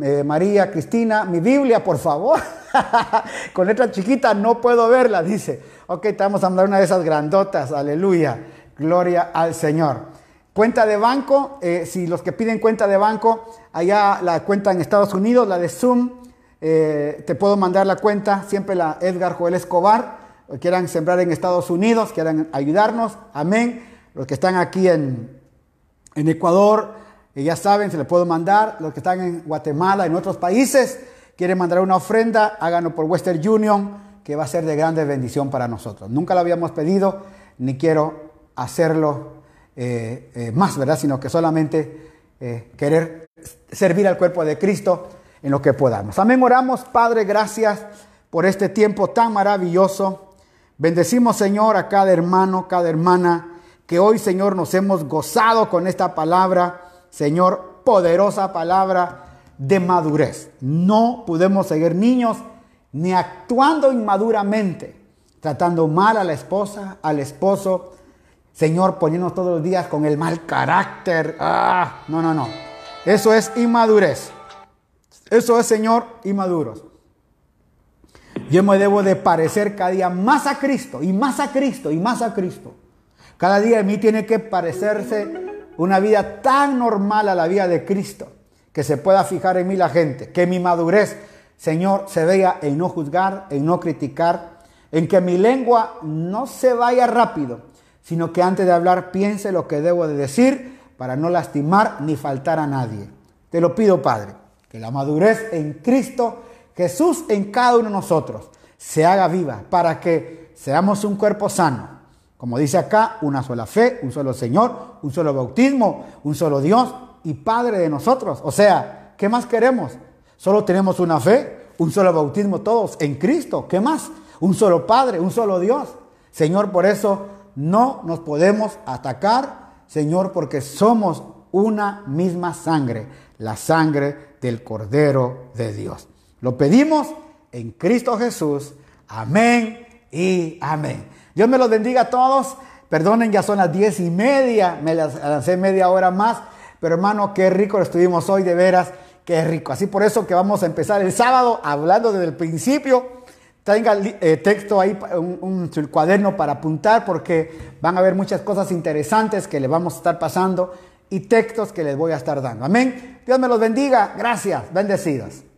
Eh, María Cristina, mi Biblia, por favor. Con letra chiquita no puedo verla, dice. Ok, te vamos a mandar una de esas grandotas. Aleluya. Gloria al Señor. Cuenta de banco, eh, si los que piden cuenta de banco, allá la cuenta en Estados Unidos, la de Zoom, eh, te puedo mandar la cuenta, siempre la Edgar Joel Escobar, quieran sembrar en Estados Unidos, quieran ayudarnos, amén. Los que están aquí en, en Ecuador, eh, ya saben, se le puedo mandar. Los que están en Guatemala, en otros países, quieren mandar una ofrenda, háganlo por Western Union, que va a ser de grande bendición para nosotros. Nunca lo habíamos pedido, ni quiero hacerlo eh, eh, más, ¿verdad? Sino que solamente eh, querer servir al cuerpo de Cristo en lo que podamos. Amén, oramos, Padre, gracias por este tiempo tan maravilloso. Bendecimos, Señor, a cada hermano, cada hermana, que hoy, Señor, nos hemos gozado con esta palabra, Señor, poderosa palabra de madurez. No podemos seguir niños ni actuando inmaduramente, tratando mal a la esposa, al esposo, Señor, poniéndonos todos los días con el mal carácter. Ah, no, no, no. Eso es inmadurez. Eso es, Señor, inmaduros. Yo me debo de parecer cada día más a Cristo y más a Cristo y más a Cristo. Cada día de mí tiene que parecerse una vida tan normal a la vida de Cristo que se pueda fijar en mí la gente, que mi madurez, Señor, se vea en no juzgar, en no criticar, en que mi lengua no se vaya rápido, sino que antes de hablar piense lo que debo de decir para no lastimar ni faltar a nadie. Te lo pido, Padre, que la madurez en Cristo Jesús en cada uno de nosotros se haga viva para que seamos un cuerpo sano. Como dice acá, una sola fe, un solo Señor, un solo bautismo, un solo Dios y Padre de nosotros. O sea, ¿qué más queremos? Solo tenemos una fe, un solo bautismo todos en Cristo. ¿Qué más? Un solo Padre, un solo Dios. Señor, por eso no nos podemos atacar, Señor, porque somos una misma sangre, la sangre del Cordero de Dios. Lo pedimos en Cristo Jesús. Amén y amén. Dios me los bendiga a todos. Perdonen, ya son las diez y media. Me las lancé media hora más. Pero hermano, qué rico lo estuvimos hoy, de veras. Qué rico. Así por eso que vamos a empezar el sábado hablando desde el principio. Tenga eh, texto ahí, un, cuaderno para apuntar porque van a haber muchas cosas interesantes que le vamos a estar pasando y textos que les voy a estar dando. Amén. Dios me los bendiga. Gracias. Bendecidos.